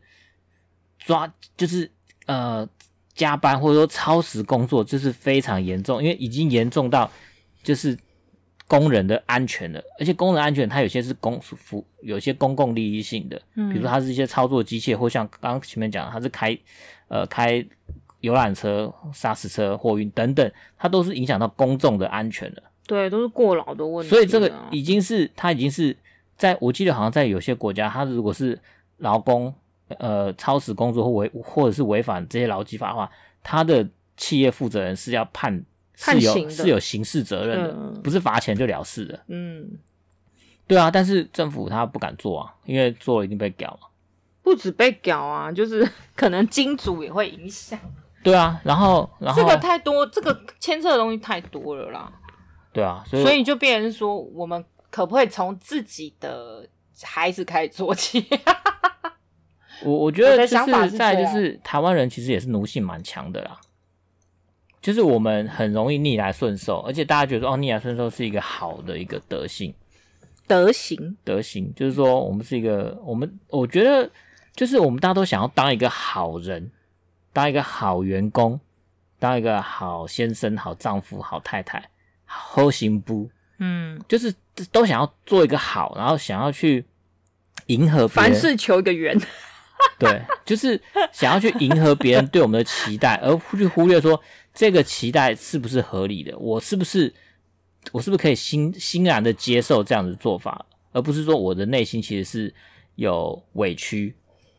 抓，就是呃加班或者说超时工作，就是非常严重，因为已经严重到就是。工人的安全的，而且工人安全，它有些是公服，有些公共利益性的，嗯，比如说它是一些操作机械，或像刚刚前面讲，它是开呃开游览车、砂石车、货运等等，它都是影响到公众的安全的。对，都是过劳的问题。所以这个已经是，它已经是在我记得好像在有些国家，它如果是劳工呃超时工作或违或者是违反这些劳基法的话，它的企业负责人是要判。是有是有刑事责任的，嗯、不是罚钱就了事的。嗯，对啊，但是政府他不敢做啊，因为做了一定被屌了。不止被屌啊，就是 [laughs] 可能金主也会影响。对啊，然后然后这个太多，这个牵涉的东西太多了啦。对啊，所以所以就变成说，我们可不可以从自己的孩子开始做起？[laughs] 我我觉得就是在就是台湾人其实也是奴性蛮强的啦。就是我们很容易逆来顺受，而且大家觉得说哦，逆来顺受是一个好的一个德性，德行，德行，就是说我们是一个，我们我觉得就是我们大家都想要当一个好人，当一个好员工，当一个好先生、好丈夫、好太太，好行不？嗯，就是都想要做一个好，然后想要去迎合，凡事求一个圆，对，就是想要去迎合别人对我们的期待，而去忽略说。这个期待是不是合理的？我是不是我是不是可以欣欣然的接受这样的做法，而不是说我的内心其实是有委屈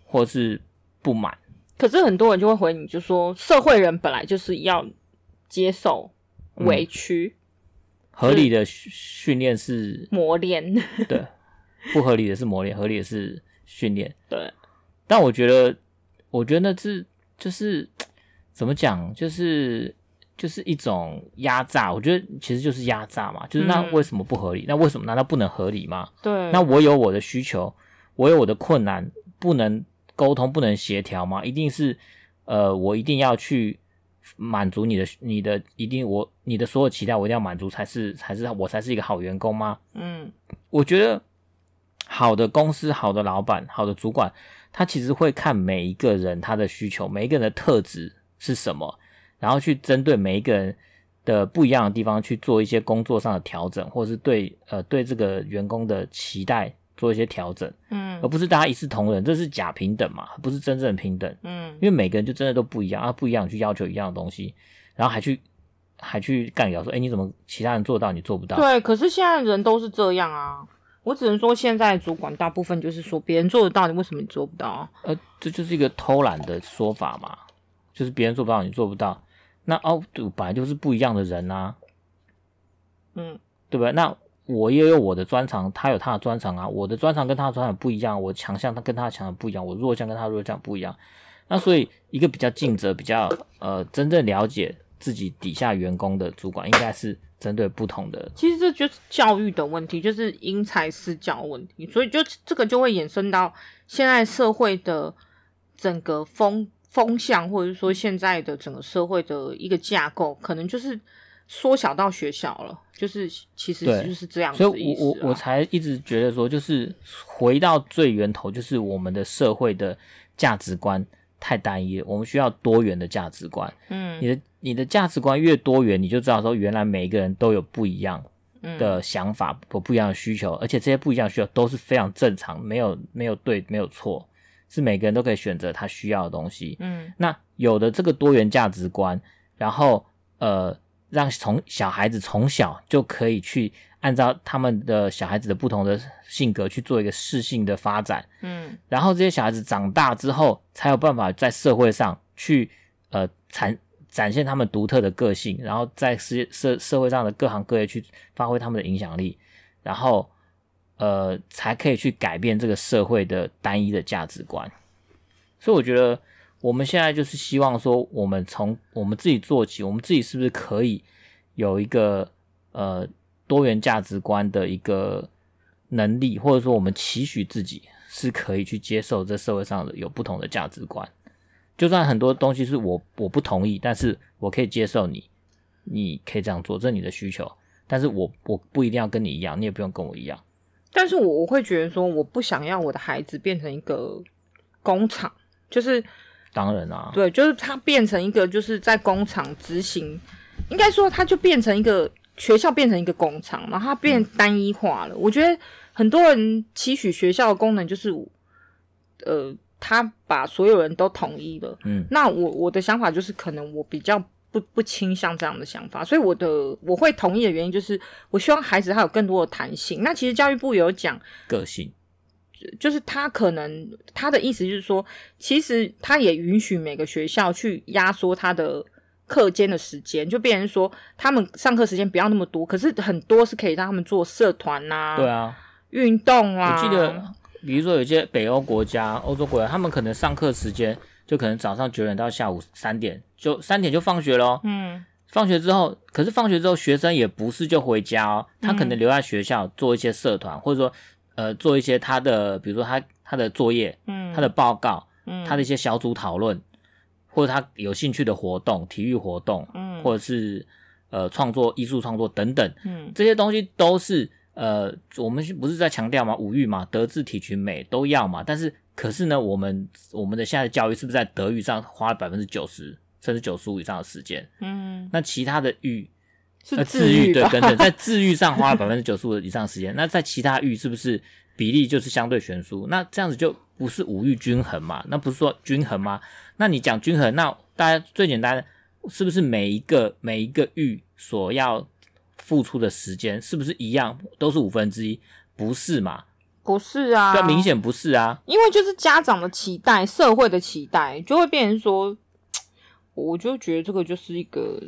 或是不满？可是很多人就会回你，就说社会人本来就是要接受委屈，嗯、合理的训练是磨练，对，不合理的是磨练，合理的是训练，对。但我觉得，我觉得那是。就是怎么讲，就是就是一种压榨。我觉得其实就是压榨嘛，就是那为什么不合理？嗯、那为什么难道不能合理吗？对，那我有我的需求，我有我的困难，不能沟通，不能协调吗？一定是呃，我一定要去。满足你的，你的一定我你的所有期待，我一定要满足才是才是我才是一个好员工吗？嗯，我觉得好的公司、好的老板、好的主管，他其实会看每一个人他的需求，每一个人的特质是什么，然后去针对每一个人的不一样的地方去做一些工作上的调整，或者是对呃对这个员工的期待。做一些调整，嗯，而不是大家一视同仁，这是假平等嘛，不是真正的平等，嗯，因为每个人就真的都不一样啊，不一样去要求一样的东西，然后还去还去干掉说，哎、欸，你怎么其他人做到你做不到？对，可是现在人都是这样啊，我只能说现在主管大部分就是说别人做得到，你为什么你做不到？呃，这就是一个偷懒的说法嘛，就是别人做不到你做不到，那哦，对，本来就是不一样的人啊，嗯，对不对？那。我也有我的专长，他有他的专长啊。我的专长跟他的专长不一样，我强项他跟他的强项不一样，我弱项跟他弱项不一样。那所以一个比较尽责、比较呃真正了解自己底下员工的主管，应该是针对不同的。其实这就是教育的问题，就是因材施教问题。所以就这个就会衍生到现在社会的整个风风向，或者是说现在的整个社会的一个架构，可能就是。缩小到学校了，就是其实就是这样。所以我我我才一直觉得说，就是回到最源头，就是我们的社会的价值观太单一了，我们需要多元的价值观。嗯，你的你的价值观越多元，你就知道说，原来每一个人都有不一样的想法，和不一样的需求，而且这些不一样的需求都是非常正常，没有没有对，没有错，是每个人都可以选择他需要的东西。嗯，那有的这个多元价值观，然后呃。让从小孩子从小就可以去按照他们的小孩子的不同的性格去做一个适性的发展，嗯，然后这些小孩子长大之后才有办法在社会上去呃展展现他们独特的个性，然后在世社社会上的各行各业去发挥他们的影响力，然后呃才可以去改变这个社会的单一的价值观。所以我觉得。我们现在就是希望说，我们从我们自己做起，我们自己是不是可以有一个呃多元价值观的一个能力，或者说我们期许自己是可以去接受这社会上的有不同的价值观，就算很多东西是我我不同意，但是我可以接受你，你可以这样做，这是你的需求，但是我我不一定要跟你一样，你也不用跟我一样，但是我我会觉得说，我不想要我的孩子变成一个工厂，就是。当然啊，对，就是他变成一个，就是在工厂执行，应该说他就变成一个学校，变成一个工厂，然后他变单一化了。嗯、我觉得很多人期许学校的功能就是，呃，他把所有人都统一了。嗯，那我我的想法就是，可能我比较不不倾向这样的想法，所以我的我会同意的原因就是，我希望孩子他有更多的弹性。那其实教育部有讲个性。就是他可能他的意思就是说，其实他也允许每个学校去压缩他的课间的时间，就变成说他们上课时间不要那么多，可是很多是可以让他们做社团呐，对啊，运动啊。我记得，比如说有些北欧国家、欧洲国家，他们可能上课时间就可能早上九点到下午三点，就三点就放学咯。嗯，放学之后，可是放学之后学生也不是就回家哦，他可能留在学校做一些社团，嗯、或者说。呃，做一些他的，比如说他他的作业，嗯，他的报告，嗯，他的一些小组讨论，或者他有兴趣的活动，体育活动，嗯，或者是呃创作、艺术创作等等，嗯，这些东西都是呃，我们不是在强调吗？五育嘛，德智体群美都要嘛。但是，可是呢，我们我们的现在的教育是不是在德育上花了百分之九十甚至九十五以上的时间？嗯，那其他的育。是智育对，等等，在智育上花了百分之九十五以上的时间，那在其他育是不是比例就是相对悬殊？那这样子就不是五育均衡嘛？那不是说均衡吗？那你讲均衡，那大家最简单，是不是每一个每一个育所要付出的时间是不是一样，都是五分之一？不是嘛？不是啊，这，明显不是啊，因为就是家长的期待，社会的期待，就会变成说，[tsk] 我就觉得这个就是一个。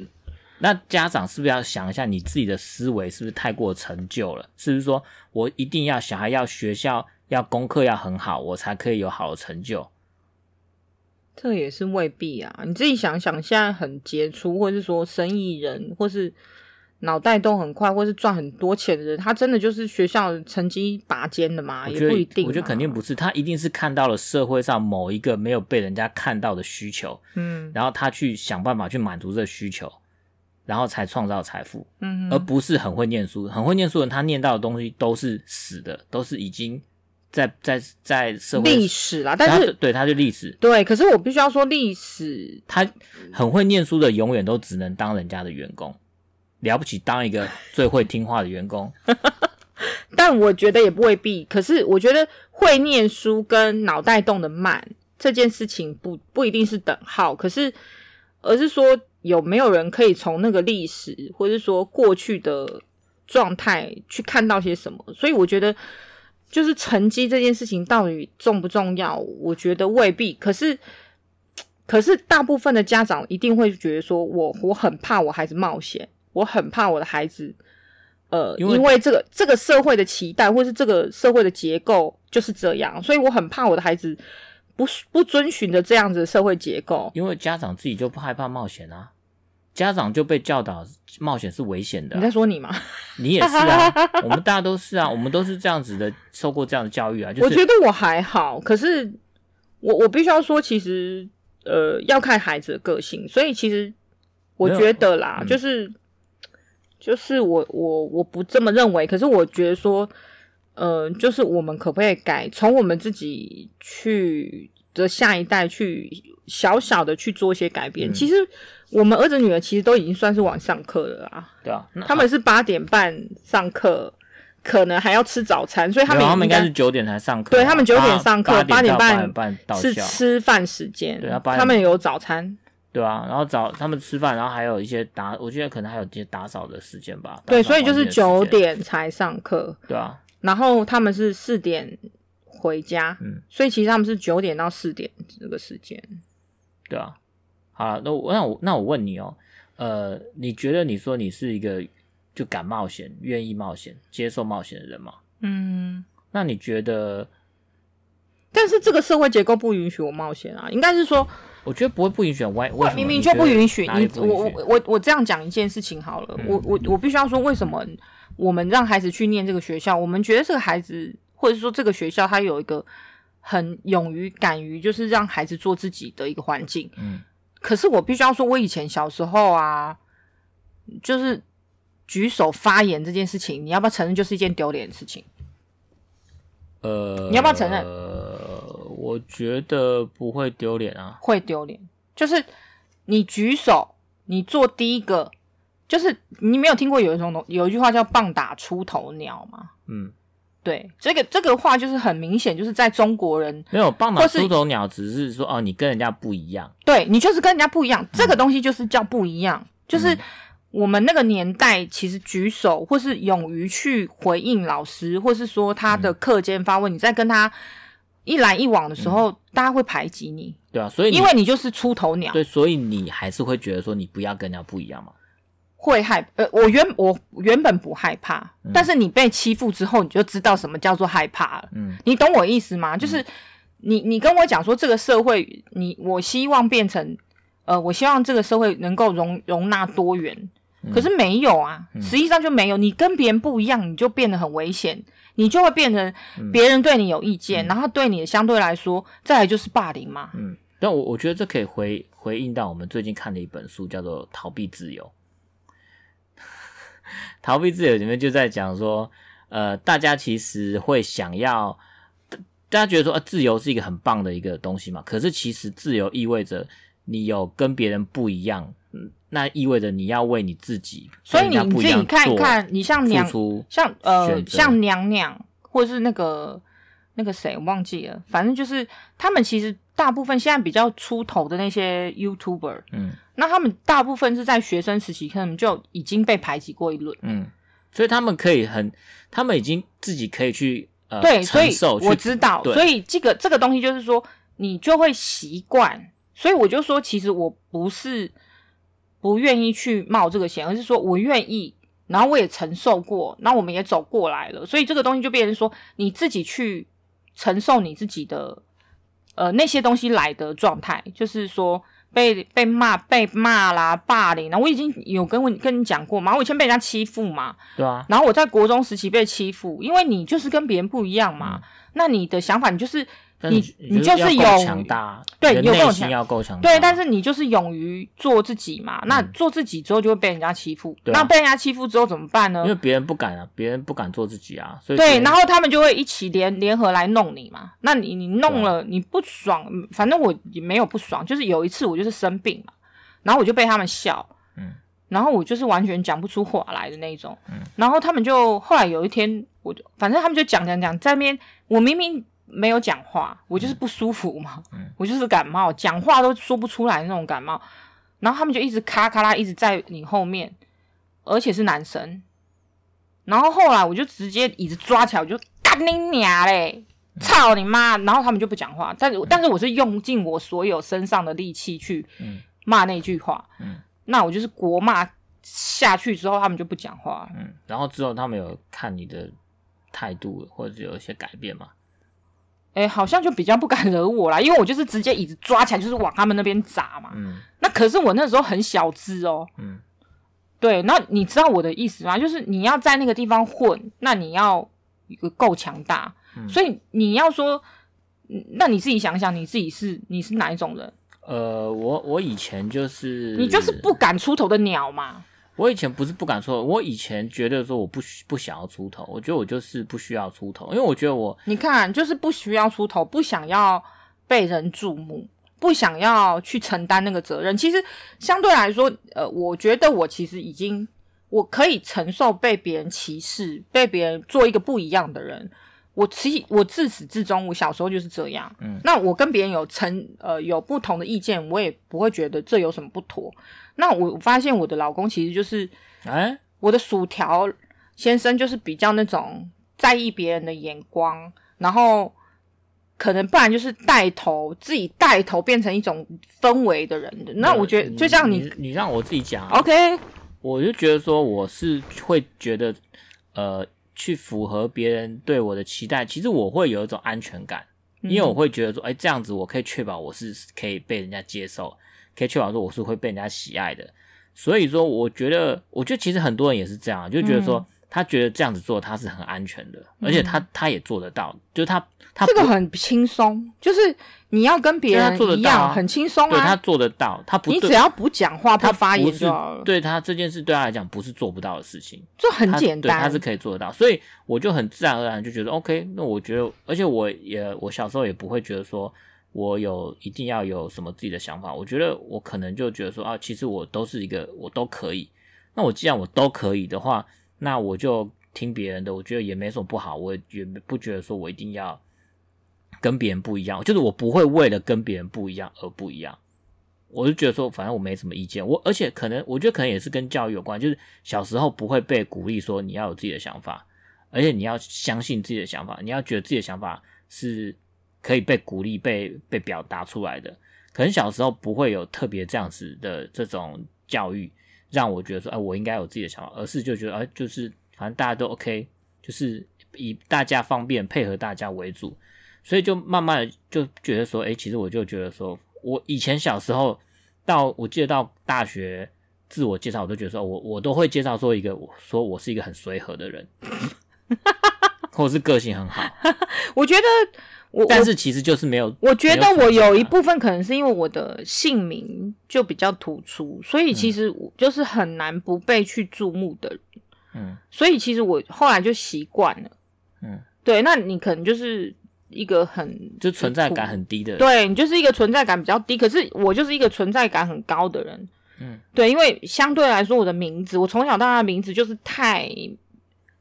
那家长是不是要想一下，你自己的思维是不是太过陈旧了？是不是说我一定要小孩要学校要功课要很好，我才可以有好的成就？这也是未必啊。你自己想想，现在很杰出，或是说生意人，或是。脑袋动很快，或是赚很多钱的人，他真的就是学校成绩拔尖的吗？也不一定。我觉得肯定不是，他一定是看到了社会上某一个没有被人家看到的需求，嗯，然后他去想办法去满足这个需求，然后才创造财富，嗯，而不是很会念书。很会念书的人，他念到的东西都是死的，都是已经在在在社会历史啦。但是对，他就历史，对。可是我必须要说，历史他很会念书的，永远都只能当人家的员工。了不起，当一个最会听话的员工，[laughs] 但我觉得也未必。可是我觉得会念书跟脑袋动得慢这件事情不不一定是等号，可是而是说有没有人可以从那个历史或是说过去的状态去看到些什么？所以我觉得就是成绩这件事情到底重不重要？我觉得未必。可是可是大部分的家长一定会觉得说我我很怕我孩子冒险。我很怕我的孩子，呃，因为，这个这个社会的期待，或是这个社会的结构就是这样，所以我很怕我的孩子不不遵循着这样子的社会结构。因为家长自己就不害怕冒险啊，家长就被教导冒险是危险的啊。你在说你吗？你也是啊，我们大家都是啊，我们都是这样子的，受过这样的教育啊。就是，我觉得我还好，可是我我必须要说，其实呃要看孩子的个性，所以其实我觉得啦，嗯，就是。就是我我我不这么认为，可是我觉得说，呃，就是我们可不可以改，从我们自己去的下一代去小小的去做一些改变。嗯、其实我们儿子女儿其实都已经算是晚上课了啊。对啊，他们是八点半上课，可能还要吃早餐，所以他们他们应该是九点才上课。对，他们九点上课，八点半是吃饭时间。对啊，他们有早餐。对啊，然后找他们吃饭，然后还有一些打，我觉得可能还有一些打扫的时间吧。对，所以就是九点才上课。对啊，然后他们是四点回家，嗯，所以其实他们是九点到四点这个时间。对啊，好了，那我那我那我问你哦，呃，你觉得你说你是一个就敢冒险、愿意冒险、接受冒险的人吗？嗯，那你觉得？但是这个社会结构不允许我冒险啊，应该是说。我觉得不会不允许，为为明明就不允许你。我我我我这样讲一件事情好了，嗯、我我我必须要说，为什么我们让孩子去念这个学校？我们觉得这个孩子，或者说这个学校，他有一个很勇于、敢于，就是让孩子做自己的一个环境。嗯。可是我必须要说，我以前小时候啊，就是举手发言这件事情，你要不要承认，就是一件丢脸的事情？呃，你要不要承认？我觉得不会丢脸啊，会丢脸。就是你举手，你做第一个，就是你没有听过有一种有一句话叫“棒打出头鸟”吗？嗯，对，这个这个话就是很明显，就是在中国人没有棒打出头鸟，只是说哦，你跟人家不一样。对，你就是跟人家不一样，这个东西就是叫不一样。嗯、就是我们那个年代，其实举手或是勇于去回应老师，或是说他的课间发问，嗯、你在跟他。一来一往的时候，嗯、大家会排挤你，对啊，所以因为你就是出头鸟，对，所以你还是会觉得说你不要跟人家不一样嘛。会害呃，我原我原本不害怕，嗯、但是你被欺负之后，你就知道什么叫做害怕了。嗯，你懂我意思吗？就是你你跟我讲说这个社会，你我希望变成呃，我希望这个社会能够容容纳多元，嗯、可是没有啊，实际上就没有。你跟别人不一样，你就变得很危险。你就会变成别人对你有意见，嗯、然后对你相对来说，再来就是霸凌嘛。嗯，但我我觉得这可以回回应到我们最近看的一本书，叫做《逃避自由》。[laughs] 逃避自由里面就在讲说，呃，大家其实会想要，大家觉得说，呃，自由是一个很棒的一个东西嘛。可是其实自由意味着你有跟别人不一样。那意味着你要为你自己，所以你自己看一看，你像娘，像呃，像娘娘，或者是那个那个谁，我忘记了，反正就是他们其实大部分现在比较出头的那些 YouTuber，嗯，那他们大部分是在学生时期可能就已经被排挤过一轮，嗯，所以他们可以很，他们已经自己可以去呃，对，所以我知道，所以这个这个东西就是说，你就会习惯，所以我就说，其实我不是。不愿意去冒这个险，而是说我愿意，然后我也承受过，那我们也走过来了，所以这个东西就变成说你自己去承受你自己的呃那些东西来的状态，就是说被被骂、被骂啦、霸凌。然后我已经有跟我跟你讲过嘛，我以前被人家欺负嘛，对啊。然后我在国中时期被欺负，因为你就是跟别人不一样嘛，嗯、那你的想法你就是。你你就是有强大，对，有够强，要够强，对，但是你就是勇于做自己嘛。那做自己之后就会被人家欺负，那被人家欺负之后怎么办呢？因为别人不敢啊，别人不敢做自己啊，所以对，然后他们就会一起联联合来弄你嘛。那你你弄了你不爽，反正我也没有不爽，就是有一次我就是生病嘛，然后我就被他们笑，嗯，然后我就是完全讲不出话来的那种，嗯，然后他们就后来有一天，我就反正他们就讲讲讲，在那边我明明。没有讲话，我就是不舒服嘛，嗯、我就是感冒，讲话都说不出来那种感冒。然后他们就一直咔咔啦，一直在你后面，而且是男生。然后后来我就直接椅子抓起来，我就干你娘嘞，操你妈！然后他们就不讲话，但是、嗯、但是我是用尽我所有身上的力气去骂那句话。嗯、那我就是国骂下去之后，他们就不讲话。嗯，然后之后他们有看你的态度，或者有一些改变吗？哎、欸，好像就比较不敢惹我啦，因为我就是直接椅子抓起来，就是往他们那边砸嘛。嗯，那可是我那时候很小只哦。嗯，对，那你知道我的意思吗？就是你要在那个地方混，那你要一个够强大。嗯，所以你要说，那你自己想想，你自己是你是哪一种人？呃，我我以前就是你就是不敢出头的鸟嘛。我以前不是不敢出头，我以前觉得说我不不想要出头，我觉得我就是不需要出头，因为我觉得我你看就是不需要出头，不想要被人注目，不想要去承担那个责任。其实相对来说，呃，我觉得我其实已经我可以承受被别人歧视，被别人做一个不一样的人。我其我自始至终，我小时候就是这样。嗯，那我跟别人有成呃有不同的意见，我也不会觉得这有什么不妥。那我发现我的老公其实就是，哎、欸，我的薯条先生就是比较那种在意别人的眼光，然后可能不然就是带头自己带头变成一种氛围的人的。那我觉得就像你，你，你让我自己讲，OK，我就觉得说我是会觉得呃。去符合别人对我的期待，其实我会有一种安全感，因为我会觉得说，哎、欸，这样子我可以确保我是可以被人家接受，可以确保说我是会被人家喜爱的。所以说，我觉得，我觉得其实很多人也是这样，就觉得说。他觉得这样子做他是很安全的，而且他他也做得到，就是他他这个很轻松，就是你要跟别人一样很轻松啊，对他做得到，他不，你只要不讲话他发言就好了，对他这件事对他来讲不是做不到的事情，就很简单，对他是可以做得到，所以我就很自然而然就觉得 OK，那我觉得，而且我也我小时候也不会觉得说我有一定要有什么自己的想法，我觉得我可能就觉得说啊，其实我都是一个我都可以，那我既然我都可以的话。那我就听别人的，我觉得也没什么不好，我也不觉得说我一定要跟别人不一样，就是我不会为了跟别人不一样而不一样。我就觉得说，反正我没什么意见。我而且可能，我觉得可能也是跟教育有关，就是小时候不会被鼓励说你要有自己的想法，而且你要相信自己的想法，你要觉得自己的想法是可以被鼓励、被被表达出来的。可能小时候不会有特别这样子的这种教育。让我觉得说，哎，我应该有自己的想法，而是就觉得，哎，就是反正大家都 OK，就是以大家方便配合大家为主，所以就慢慢的就觉得说，哎，其实我就觉得说，我以前小时候到我记得到大学自我介绍，我都觉得说我我都会介绍说一个我，说我是一个很随和的人，[laughs] 或者是个性很好，我觉得。我但是其实就是没有，我觉得我有一部分可能是因为我的姓名就比较突出，所以其实就是很难不被去注目的人。嗯，所以其实我后来就习惯了。嗯，对，那你可能就是一个很就存在感很低的人，对，你就是一个存在感比较低，可是我就是一个存在感很高的人。嗯，对，因为相对来说我的名字，我从小到大的名字就是太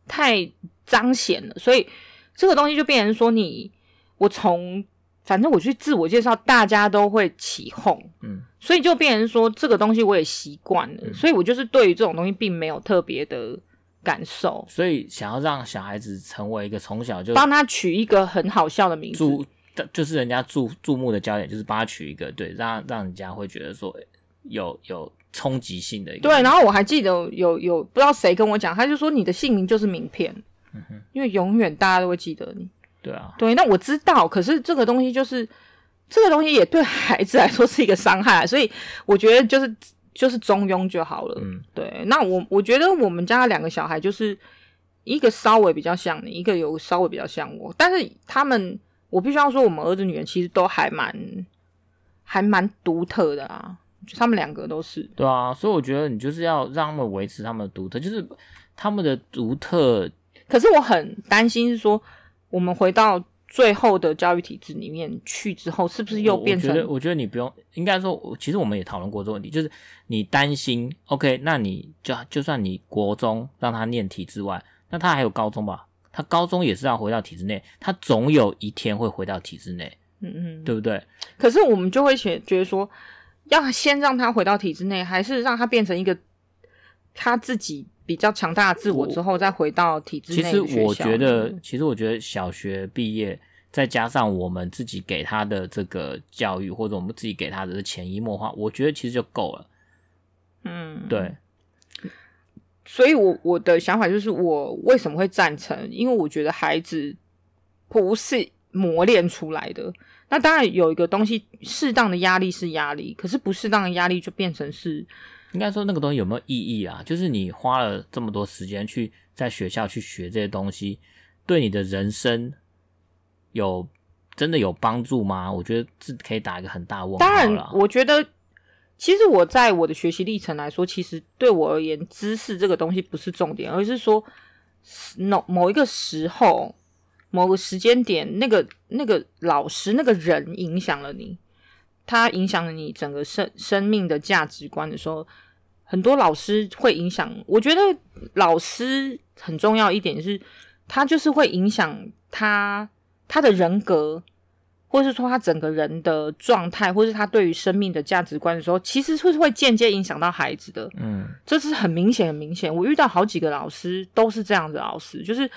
太彰显了，所以这个东西就变成说你。我从反正我去自我介绍，大家都会起哄，嗯，所以就变成说这个东西我也习惯了，嗯，所以我就是对于这种东西并没有特别的感受。所以想要让小孩子成为一个从小就帮他取一个很好笑的名字，注就是人家注注目的焦点，就是帮他取一个对，让让人家会觉得说有有冲击性的一个。对，然后我还记得有有不知道谁跟我讲，他就说你的姓名就是名片，嗯哼，因为永远大家都会记得你。对啊，对，那我知道，可是这个东西就是这个东西也对孩子来说是一个伤害，所以我觉得就是就是中庸就好了。嗯，对。那我我觉得我们家两个小孩就是一个稍微比较像你，一个有稍微比较像我，但是他们我必须要说，我们儿子女儿其实都还蛮还蛮独特的啊。他们两个都是。对啊，所以我觉得你就是要让他们维持他们的独特，就是他们的独特。可是我很担心是说，我们回到最后的教育体制里面去之后，是不是又变成？我觉得，我觉得你不用，应该说，其实我们也讨论过这个问题，就是你担心，OK，那你就就算你国中让他念体制外，那他还有高中吧？他高中也是要回到体制内，他总有一天会回到体制内，嗯嗯，对不对？可是我们就会觉觉得说，要先让他回到体制内，还是让他变成一个他自己。比较强大的自我之后，再回到体制内。其实我觉得，其实我觉得小学毕业，再加上我们自己给他的这个教育，或者我们自己给他的潜移默化，我觉得其实就够了。嗯，对。所以我我的想法就是，我为什么会赞成？因为我觉得孩子不是磨练出来的。那当然有一个东西，适当的压力是压力，可是不适当的压力就变成是。应该说那个东西有没有意义啊？就是你花了这么多时间去在学校去学这些东西，对你的人生有真的有帮助吗？我觉得这可以打一个很大问号。当然，我觉得其实我在我的学习历程来说，其实对我而言，知识这个东西不是重点，而是说某某一个时候、某个时间点，那个那个老师、那个人影响了你，他影响了你整个生生命的价值观的时候。很多老师会影响，我觉得老师很重要一点是，他就是会影响他他的人格，或者是说他整个人的状态，或是他对于生命的价值观的时候，其实是会间接影响到孩子的。嗯，这是很明显，很明显。我遇到好几个老师都是这样的老师，就是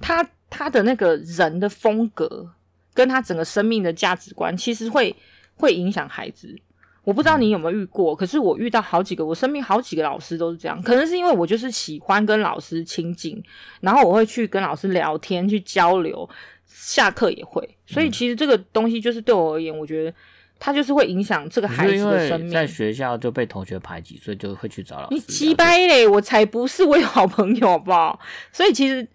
他他的那个人的风格，跟他整个生命的价值观，其实会会影响孩子。我不知道你有没有遇过，可是我遇到好几个，我身边好几个老师都是这样。可能是因为我就是喜欢跟老师亲近，然后我会去跟老师聊天、去交流，下课也会。所以其实这个东西就是对我而言，我觉得它就是会影响这个孩子的生命。在学校就被同学排挤，所以就会去找老师。你鸡掰嘞！我才不是，我有好朋友，好不好？所以其实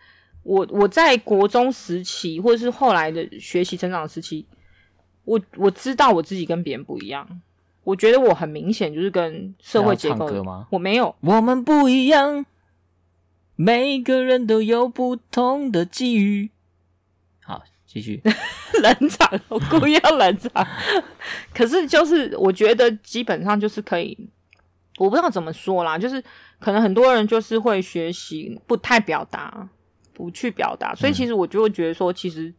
我我在国中时期，或者是后来的学习成长时期，我我知道我自己跟别人不一样。我觉得我很明显就是跟社会结构。唱歌吗？我没有。我们不一样，每个人都有不同的际遇。好，继续。[laughs] 冷场，我故意要冷场。[laughs] 可是就是我觉得基本上就是可以，我不知道怎么说啦，就是可能很多人就是会学习不太表达，不去表达，所以其实我就会觉得说，其实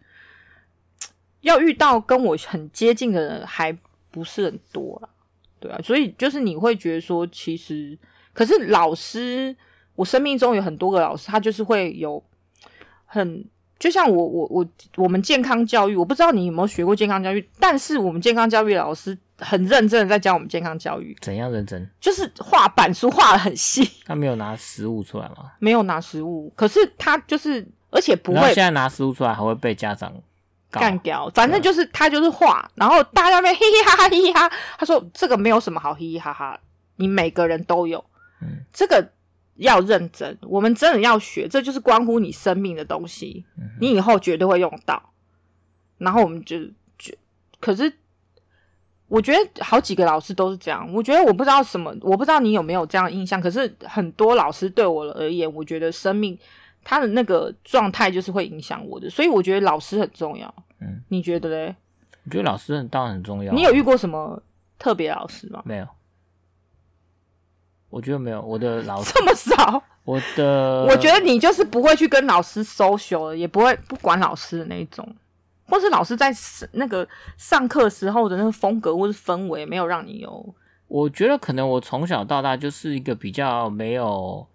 要遇到跟我很接近的人还不是很多啦。对啊，所以就是你会觉得说，其实可是老师，我生命中有很多个老师，他就是会有很，就像我我我我们健康教育，我不知道你有没有学过健康教育，但是我们健康教育老师很认真的在教我们健康教育。怎样认真？就是画板书画的很细。他没有拿实物出来吗？没有拿实物，可是他就是，而且不会。现在拿实物出来还会被家长。干掉，反正就是他就是画，然后大家那边嘻嘻哈哈嘻嘻哈。他说这个没有什么好嘻嘻哈哈，你每个人都有，嗯，这个要认真，我们真的要学，这就是关乎你生命的东西，你以后绝对会用到。然后我们就就，可是我觉得好几个老师都是这样，我觉得我不知道什么，我不知道你有没有这样的印象，可是很多老师对我而言，我觉得生命。他的那个状态就是会影响我的，所以我觉得老师很重要。嗯，你觉得嘞？我觉得老师很当然很重要。你有遇过什么特别老师吗？没有，我觉得没有。我的老师这么少，我的我觉得你就是不会去跟老师 social，也不会不管老师的那一种，或是老师在那个上课时候的那个风格或是氛围没有让你有。我觉得可能我从小到大就是一个比较没有。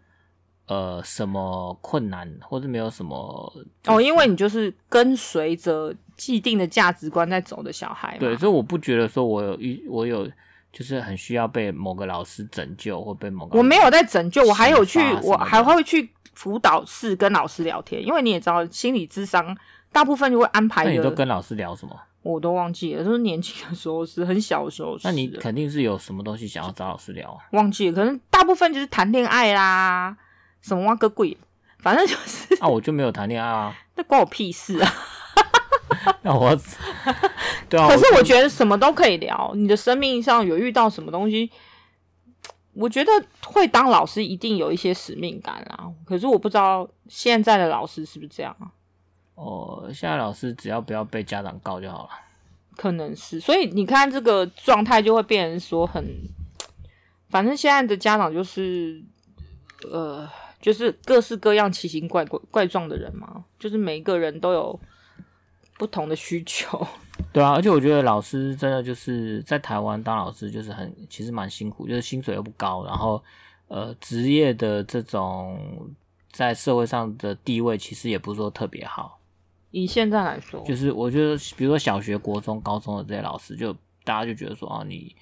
呃，什么困难，或者没有什么哦？因为你就是跟随着既定的价值观在走的小孩，对，所以我不觉得说我有一我有就是很需要被某个老师拯救，或被某个我没有在拯救，我还有去，我还会去辅导室跟老师聊天，因为你也知道，心理智商大部分就会安排。那你都跟老师聊什么？我都忘记了，就是年轻的时候，是很小的时候。那你肯定是有什么东西想要找老师聊啊？忘记了，可能大部分就是谈恋爱啦，什么挖个鬼，反正就是。[laughs] 啊，我就没有谈恋爱啊，那关我屁事啊！[laughs] 那我，[laughs] 对啊。可是我觉得什么都可以聊，你的生命上有遇到什么东西，我觉得会当老师一定有一些使命感啦。可是我不知道现在的老师是不是这样啊？哦，现在老师只要不要被家长告就好了。可能是，所以你看这个状态就会变成说很，反正现在的家长就是，呃，就是各式各样奇形怪怪怪状的人嘛，就是每一个人都有不同的需求。[laughs] 对啊，而且我觉得老师真的就是在台湾当老师就是很其实蛮辛苦，就是薪水又不高，然后呃职业的这种在社会上的地位其实也不是说特别好。以现在来说，就是我觉得，比如说小学、国中、高中的这些老师，就大家就觉得说，啊，你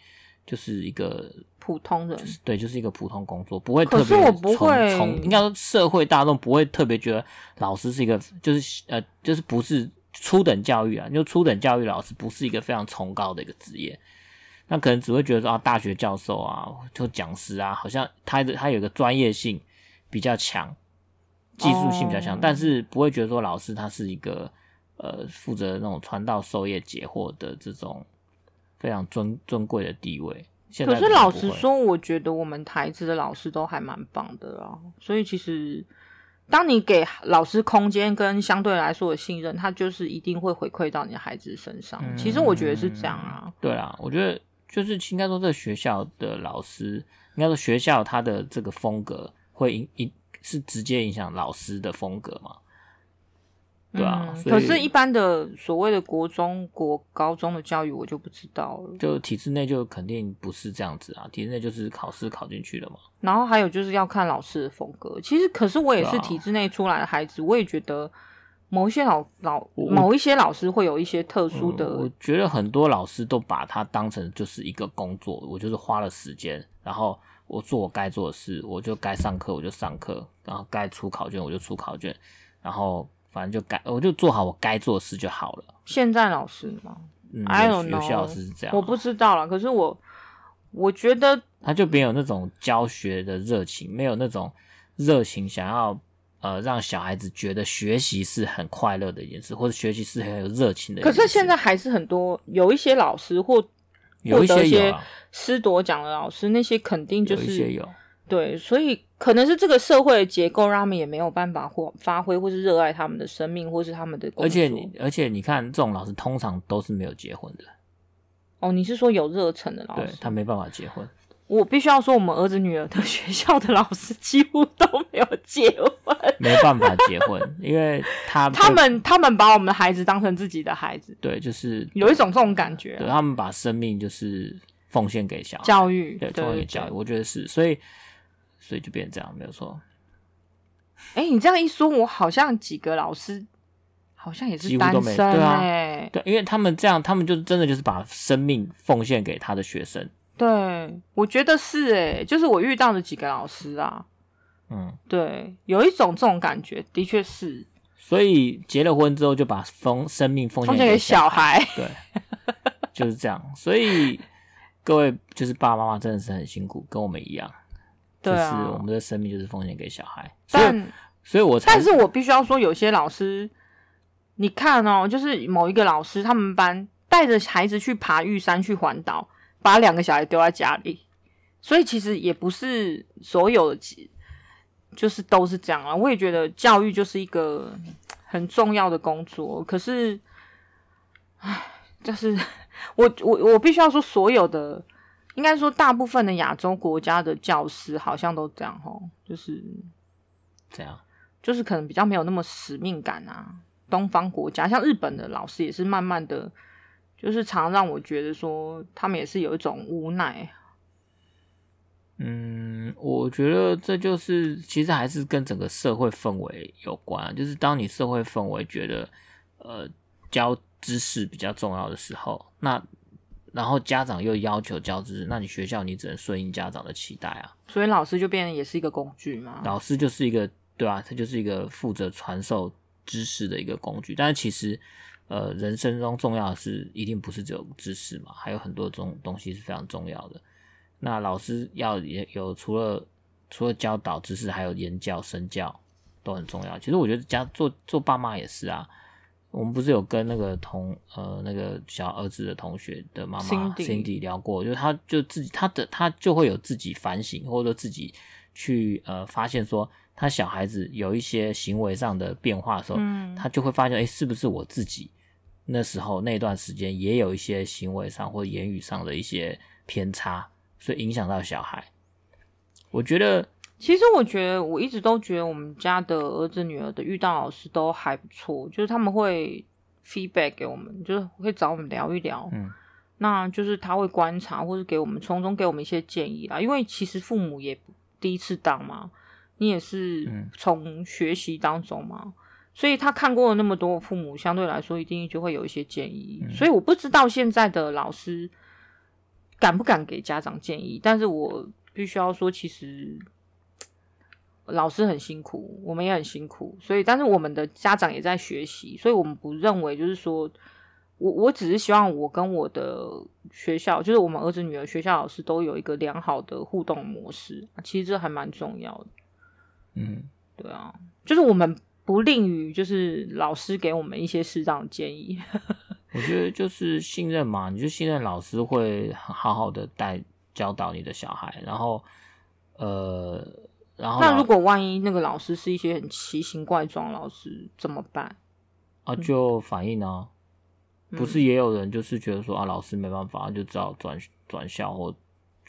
就是一个普通人，就是，对，就是一个普通工作，不会特别。可是我不会，从应该说社会大众不会特别觉得老师是一个，就是呃，就是不是初等教育啊，就初等教育老师不是一个非常崇高的一个职业，那可能只会觉得说啊，大学教授啊，就讲师啊，好像他的他有个专业性比较强。技术性比较强，oh. 但是不会觉得说老师他是一个呃负责那种传道授业解惑的这种非常尊尊贵的地位。现在可是老实说，我觉得我们台资的老师都还蛮棒的啊。所以其实当你给老师空间跟相对来说的信任，他就是一定会回馈到你的孩子身上。嗯、其实我觉得是这样啊。对啊，我觉得就是应该说，这个学校的老师，应该说学校他的这个风格会影影。是直接影响老师的风格吗？对啊，嗯、可是，一般的所谓的国中国高中的教育，我就不知道了。就体制内就肯定不是这样子啊，体制内就是考试考进去了嘛。然后还有就是要看老师的风格。其实，可是我也是体制内出来的孩子，啊、我也觉得某一些老老某一些老师会有一些特殊的、嗯。我觉得很多老师都把它当成就是一个工作，我就是花了时间，然后。我做我该做的事，我就该上课我就上课，然后该出考卷我就出考卷，然后反正就该我就做好我该做的事就好了。现在老师吗？嗯，I don't know，有些老师是这样，我不知道了。可是我我觉得他就没有那种教学的热情，没有那种热情想要呃让小孩子觉得学习是很快乐的一件事，或者学习是很有热情的一件事。可是现在还是很多有一些老师或。有一些有师铎奖的老师，那些肯定就是有一些有对，所以可能是这个社会的结构让他们也没有办法或发挥，或是热爱他们的生命，或是他们的工作。而且你，而且你看，这种老师通常都是没有结婚的。哦，你是说有热忱的老师？对，他没办法结婚。我必须要说，我们儿子女儿的 [laughs] 学校的老师几乎都没有结婚，没办法结婚，因为他 [laughs] 他们他们把我们的孩子当成自己的孩子，对，就是有一种这种感觉，对，他们把生命就是奉献给小孩教育，对，奉献给教育，我觉得是，所以所以就变成这样，没有错。哎，你这样一说，我好像几个老师好像也是单身，对啊，对，因为他们这样，他们就真的就是把生命奉献给他的学生。对，我觉得是哎，就是我遇到的几个老师啊，嗯，对，有一种这种感觉，的确是。所以结了婚之后，就把奉生命奉献给小孩，小孩对，就是这样。所以各位就是爸爸妈妈真的是很辛苦，跟我们一样，对啊，就是我们的生命就是奉献给小孩。但所以，所以我才，但是我必须要说，有些老师，你看哦，就是某一个老师，他们班带着孩子去爬玉山去环岛。把两个小孩丢在家里，所以其实也不是所有的，就是都是这样啊。我也觉得教育就是一个很重要的工作，可是，唉，就是 [laughs] 我我我必须要说，所有的应该说大部分的亚洲国家的教师好像都这样吼，就是这样，就是可能比较没有那么使命感啊。东方国家像日本的老师也是慢慢的。就是常让我觉得说，他们也是有一种无奈。嗯，我觉得这就是其实还是跟整个社会氛围有关。就是当你社会氛围觉得呃教知识比较重要的时候，那然后家长又要求教知识，那你学校你只能顺应家长的期待啊。所以老师就变成也是一个工具嘛。老师就是一个对啊，他就是一个负责传授知识的一个工具。但是其实。呃，人生中重要的是一定不是只有知识嘛，还有很多种东西是非常重要的。那老师要也有除了除了教导知识，还有言教身教都很重要。其实我觉得家做做爸妈也是啊。我们不是有跟那个同呃那个小儿子的同学的妈妈 Cindy 聊过，就是他就自己他的他就会有自己反省，或者说自己去呃发现说他小孩子有一些行为上的变化的时候，嗯，他就会发现哎，是不是我自己那时候那段时间也有一些行为上或言语上的一些偏差，所以影响到小孩。我觉得。其实我觉得，我一直都觉得我们家的儿子女儿的遇到老师都还不错，就是他们会 feedback 给我们，就是会找我们聊一聊，嗯，那就是他会观察或是给我们从中给我们一些建议啦。因为其实父母也第一次当嘛，你也是从学习当中嘛，嗯，所以他看过了那么多父母，相对来说一定就会有一些建议。嗯，所以我不知道现在的老师敢不敢给家长建议，但是我必须要说，其实。老师很辛苦，我们也很辛苦，所以，但是我们的家长也在学习，所以我们不认为就是说，我我只是希望我跟我的学校，就是我们儿子女儿学校老师都有一个良好的互动模式，其实这还蛮重要的。嗯，对啊，就是我们不吝于就是老师给我们一些适当的建议。[laughs] 我觉得就是信任嘛，你就信任老师会好好的带教导你的小孩，然后呃。然后那如果万一那个老师是一些很奇形怪状老师怎么办？啊，就反映啊，嗯、不是也有人就是觉得说啊，老师没办法，就只好转转校或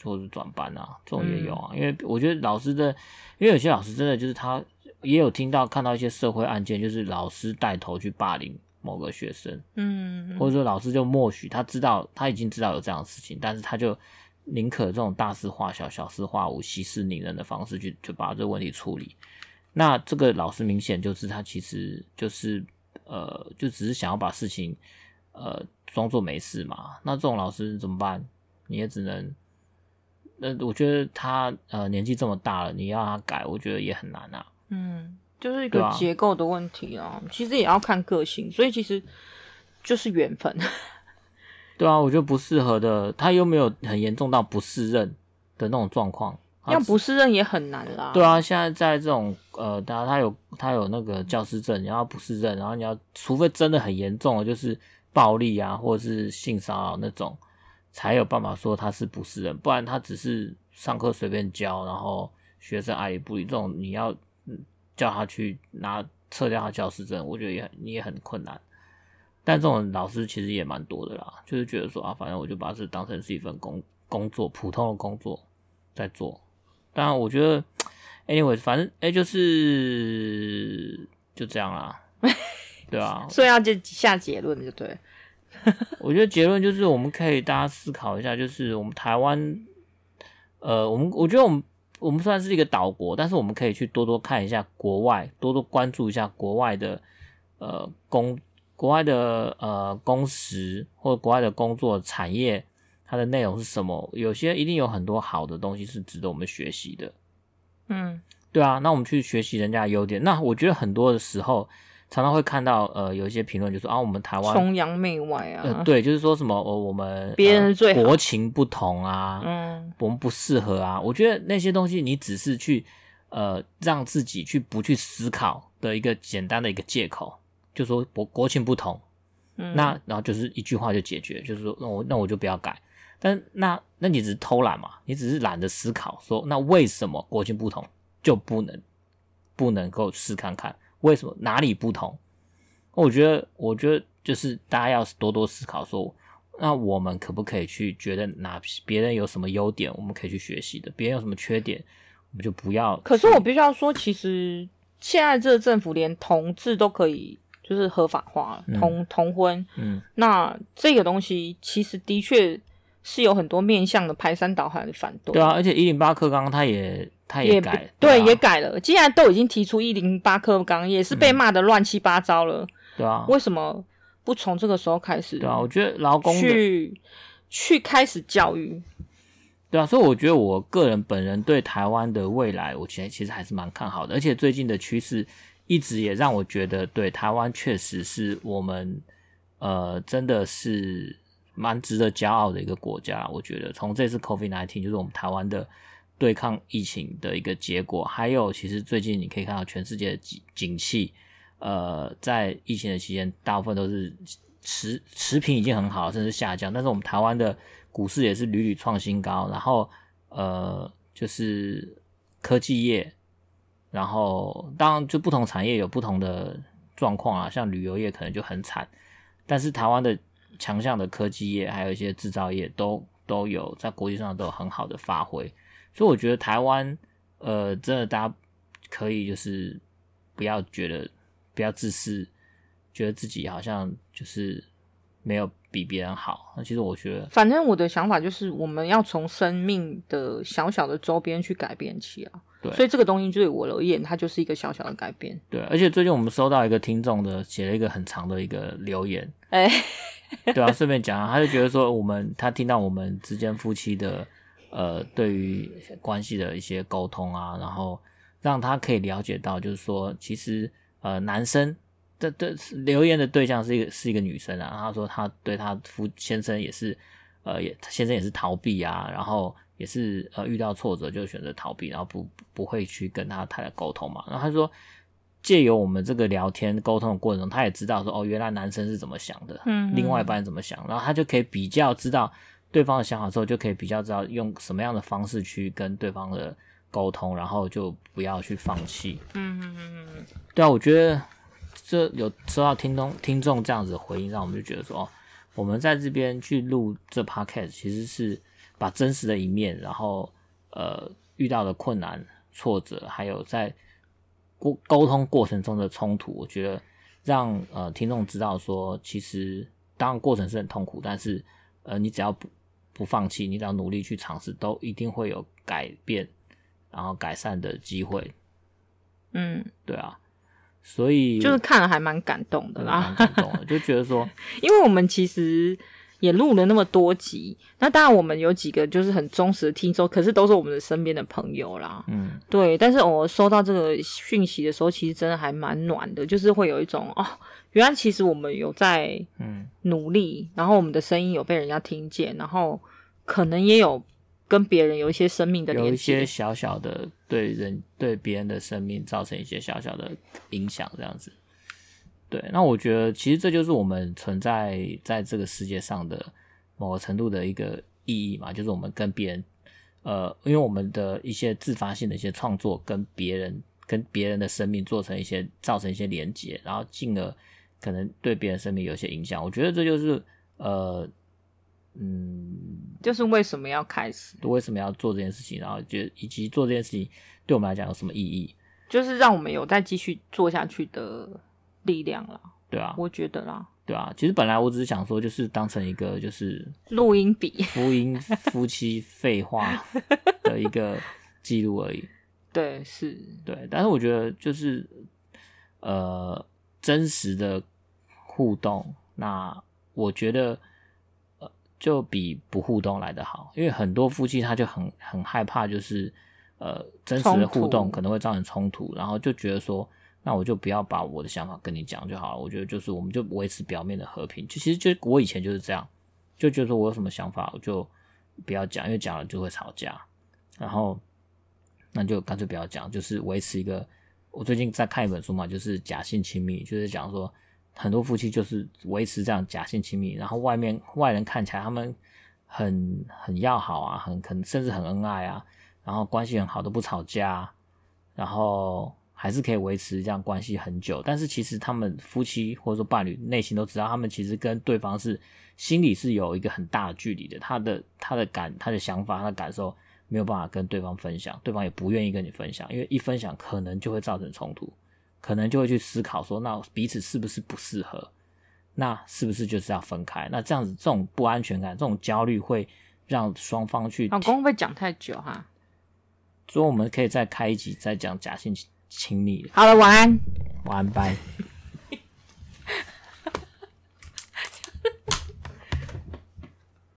或者转班啊，这种也有啊。嗯、因为我觉得老师的，因为有些老师真的就是他也有听到看到一些社会案件，就是老师带头去霸凌某个学生，嗯，或者说老师就默许他知道他已经知道有这样的事情，但是他就。宁可这种大事化小、小事化无、息事宁人的方式去就把这个问题处理。那这个老师明显就是他其实就是呃，就只是想要把事情呃装作没事嘛。那这种老师怎么办？你也只能……那我觉得他呃年纪这么大了，你要他改，我觉得也很难啊。嗯，就是一个结构的问题啊。其实也要看个性，所以其实就是缘分。对啊，我觉得不适合的，他又没有很严重到不适任的那种状况，要不适任也很难啦。对啊，现在在这种呃，当然他有他有那个教师证，你要不适任，然后你要除非真的很严重的，就是暴力啊，或者是性骚扰那种，才有办法说他是不适任，不然他只是上课随便教，然后学生爱理不理这种，你要叫他去拿撤掉他教师证，我觉得也你也很困难。但这种老师其实也蛮多的啦，就是觉得说啊，反正我就把这当成是一份工工作，普通的工作在做。当然，我觉得，[tsk] anyway，反正哎、欸，就是就这样啦，[laughs] 对啊。所以要就下结论就对。[laughs] 我觉得结论就是我们可以大家思考一下，就是我们台湾，呃，我们我觉得我们我们虽然是一个岛国，但是我们可以去多多看一下国外，多多关注一下国外的呃工。国外的呃工时或者国外的工作产业，它的内容是什么？有些一定有很多好的东西是值得我们学习的。嗯，对啊，那我们去学习人家的优点。那我觉得很多的时候，常常会看到呃有一些评论就说啊，我们台湾崇洋媚外啊，呃，对，就是说什么呃我们别人最，呃，国情不同啊，嗯，我们不适合啊。我觉得那些东西你只是去呃让自己去不去思考的一个简单的一个借口。就说国国情不同，嗯，那然后就是一句话就解决，就是说那我那我就不要改。但那那你只是偷懒嘛？你只是懒得思考，说那为什么国情不同就不能不能够试看看？为什么哪里不同？我觉得我觉得就是大家要多多思考说，说那我们可不可以去觉得哪别人有什么优点，我们可以去学习的；别人有什么缺点，我们就不要。可是我必须要说，其实现在这个政府连同志都可以。就是合法化了同、嗯、同婚，嗯，那这个东西其实的确是有很多面向的排山倒海的反对。对啊，而且一零八课纲他也他也改，也对，对啊、也改了。既然都已经提出一零八课纲，也是被骂得乱七八糟了，对啊，为什么不从这个时候开始？对啊，我觉得劳工去去开始教育，对啊，所以我觉得我个人本人对台湾的未来，我其实其实还是蛮看好的，而且最近的趋势。一直也让我觉得，对台湾确实是我们，呃，真的是蛮值得骄傲的一个国家。我觉得从这次 COVID-19，就是我们台湾的对抗疫情的一个结果，还有其实最近你可以看到全世界的景景气，呃，在疫情的期间，大部分都是持持平已经很好，甚至下降。但是我们台湾的股市也是屡屡创新高，然后呃，就是科技业，然后当然就不同产业有不同的状况啊，像旅游业可能就很惨。但是台湾的强项的科技业，还有一些制造业都都有在国际上都有很好的发挥，所以我觉得台湾，呃，真的大家可以就是不要觉得不要自私，觉得自己好像就是没有比别人好。那其实我觉得，反正我的想法就是，我们要从生命的小小的周边去改变起啊。对，所以这个东西对我而言，它就是一个小小的改变。对，而且最近我们收到一个听众的写了一个很长的一个留言，[laughs] 哎、欸，对啊，顺便讲啊，他就觉得说我们他听到我们之间夫妻的呃对于关系的一些沟通啊，然后让他可以了解到，就是说其实呃男生的的留言的对象是一个是一个女生啊，他说他对他夫先生也是呃也先生也是逃避啊，然后。也是呃遇到挫折就选择逃避，然后不不会去跟他太太沟通嘛。然后他说，借由我们这个聊天沟通的过程中，他也知道说哦，原来男生是怎么想的，嗯，另外一半怎么想，然后他就可以比较知道对方的想法之后，就可以比较知道用什么样的方式去跟对方的沟通，然后就不要去放弃。嗯嗯嗯嗯，对啊，我觉得这有收到听众听众这样子的回应，让我们就觉得说哦，我们在这边去录这 podcast 其实是。把真实的一面，然后呃遇到的困难、挫折，还有在沟沟通过程中的冲突，我觉得让呃听众知道说，其实当然过程是很痛苦，但是呃你只要不不放弃，你只要努力去尝试，都一定会有改变，然后改善的机会。嗯，对啊，所以就是看了还蛮感动的啦，蛮感动的，就觉得说，[laughs] 因为我们其实。也录了那么多集，那当然我们有几个就是很忠实的听众，可是都是我们的身边的朋友啦。嗯，对。但是我收到这个讯息的时候，其实真的还蛮暖的，就是会有一种哦，原来其实我们有在嗯努力，嗯、然后我们的声音有被人家听见，然后可能也有跟别人有一些生命的连接，有一些小小的对人对别人的生命造成一些小小的影响，这样子。对，那我觉得其实这就是我们存在在这个世界上的某个程度的一个意义嘛，就是我们跟别人，呃，因为我们的一些自发性的一些创作，跟别人跟别人的生命做成一些造成一些连接，然后进而可能对别人生命有一些影响。我觉得这就是呃，嗯，就是为什么要开始，为什么要做这件事情，然后就以及做这件事情对我们来讲有什么意义，就是让我们有再继续做下去的。力量了，对啊，我觉得啦，对啊，其实本来我只是想说，就是当成一个就是录音笔、福音夫妻废话的一个 [laughs] 记录而已。对，是，对，但是我觉得就是呃真实的互动，那我觉得呃就比不互动来得好，因为很多夫妻他就很很害怕，就是呃真实的互动可能会造成冲突，然后就觉得说。那我就不要把我的想法跟你讲就好了。我觉得就是，我们就维持表面的和平。就其实就我以前就是这样，就觉得说我有什么想法，我就不要讲，因为讲了就会吵架。然后那就干脆不要讲，就是维持一个。我最近在看一本书嘛，就是假性亲密，就是讲说很多夫妻就是维持这样假性亲密，然后外面外人看起来他们很很要好啊，很很甚至很恩爱啊，然后关系很好，都不吵架，然后。还是可以维持这样关系很久，但是其实他们夫妻或者说伴侣内心都知道，他们其实跟对方是心里是有一个很大的距离的。他的他的感他的想法他的感受没有办法跟对方分享，对方也不愿意跟你分享，因为一分享可能就会造成冲突，可能就会去思考说，那彼此是不是不适合？那是不是就是要分开？那这样子这种不安全感、这种焦虑会让双方去。老公会讲太久哈？所以我们可以再开一集再讲假性亲密。好了，晚安，晚安，拜。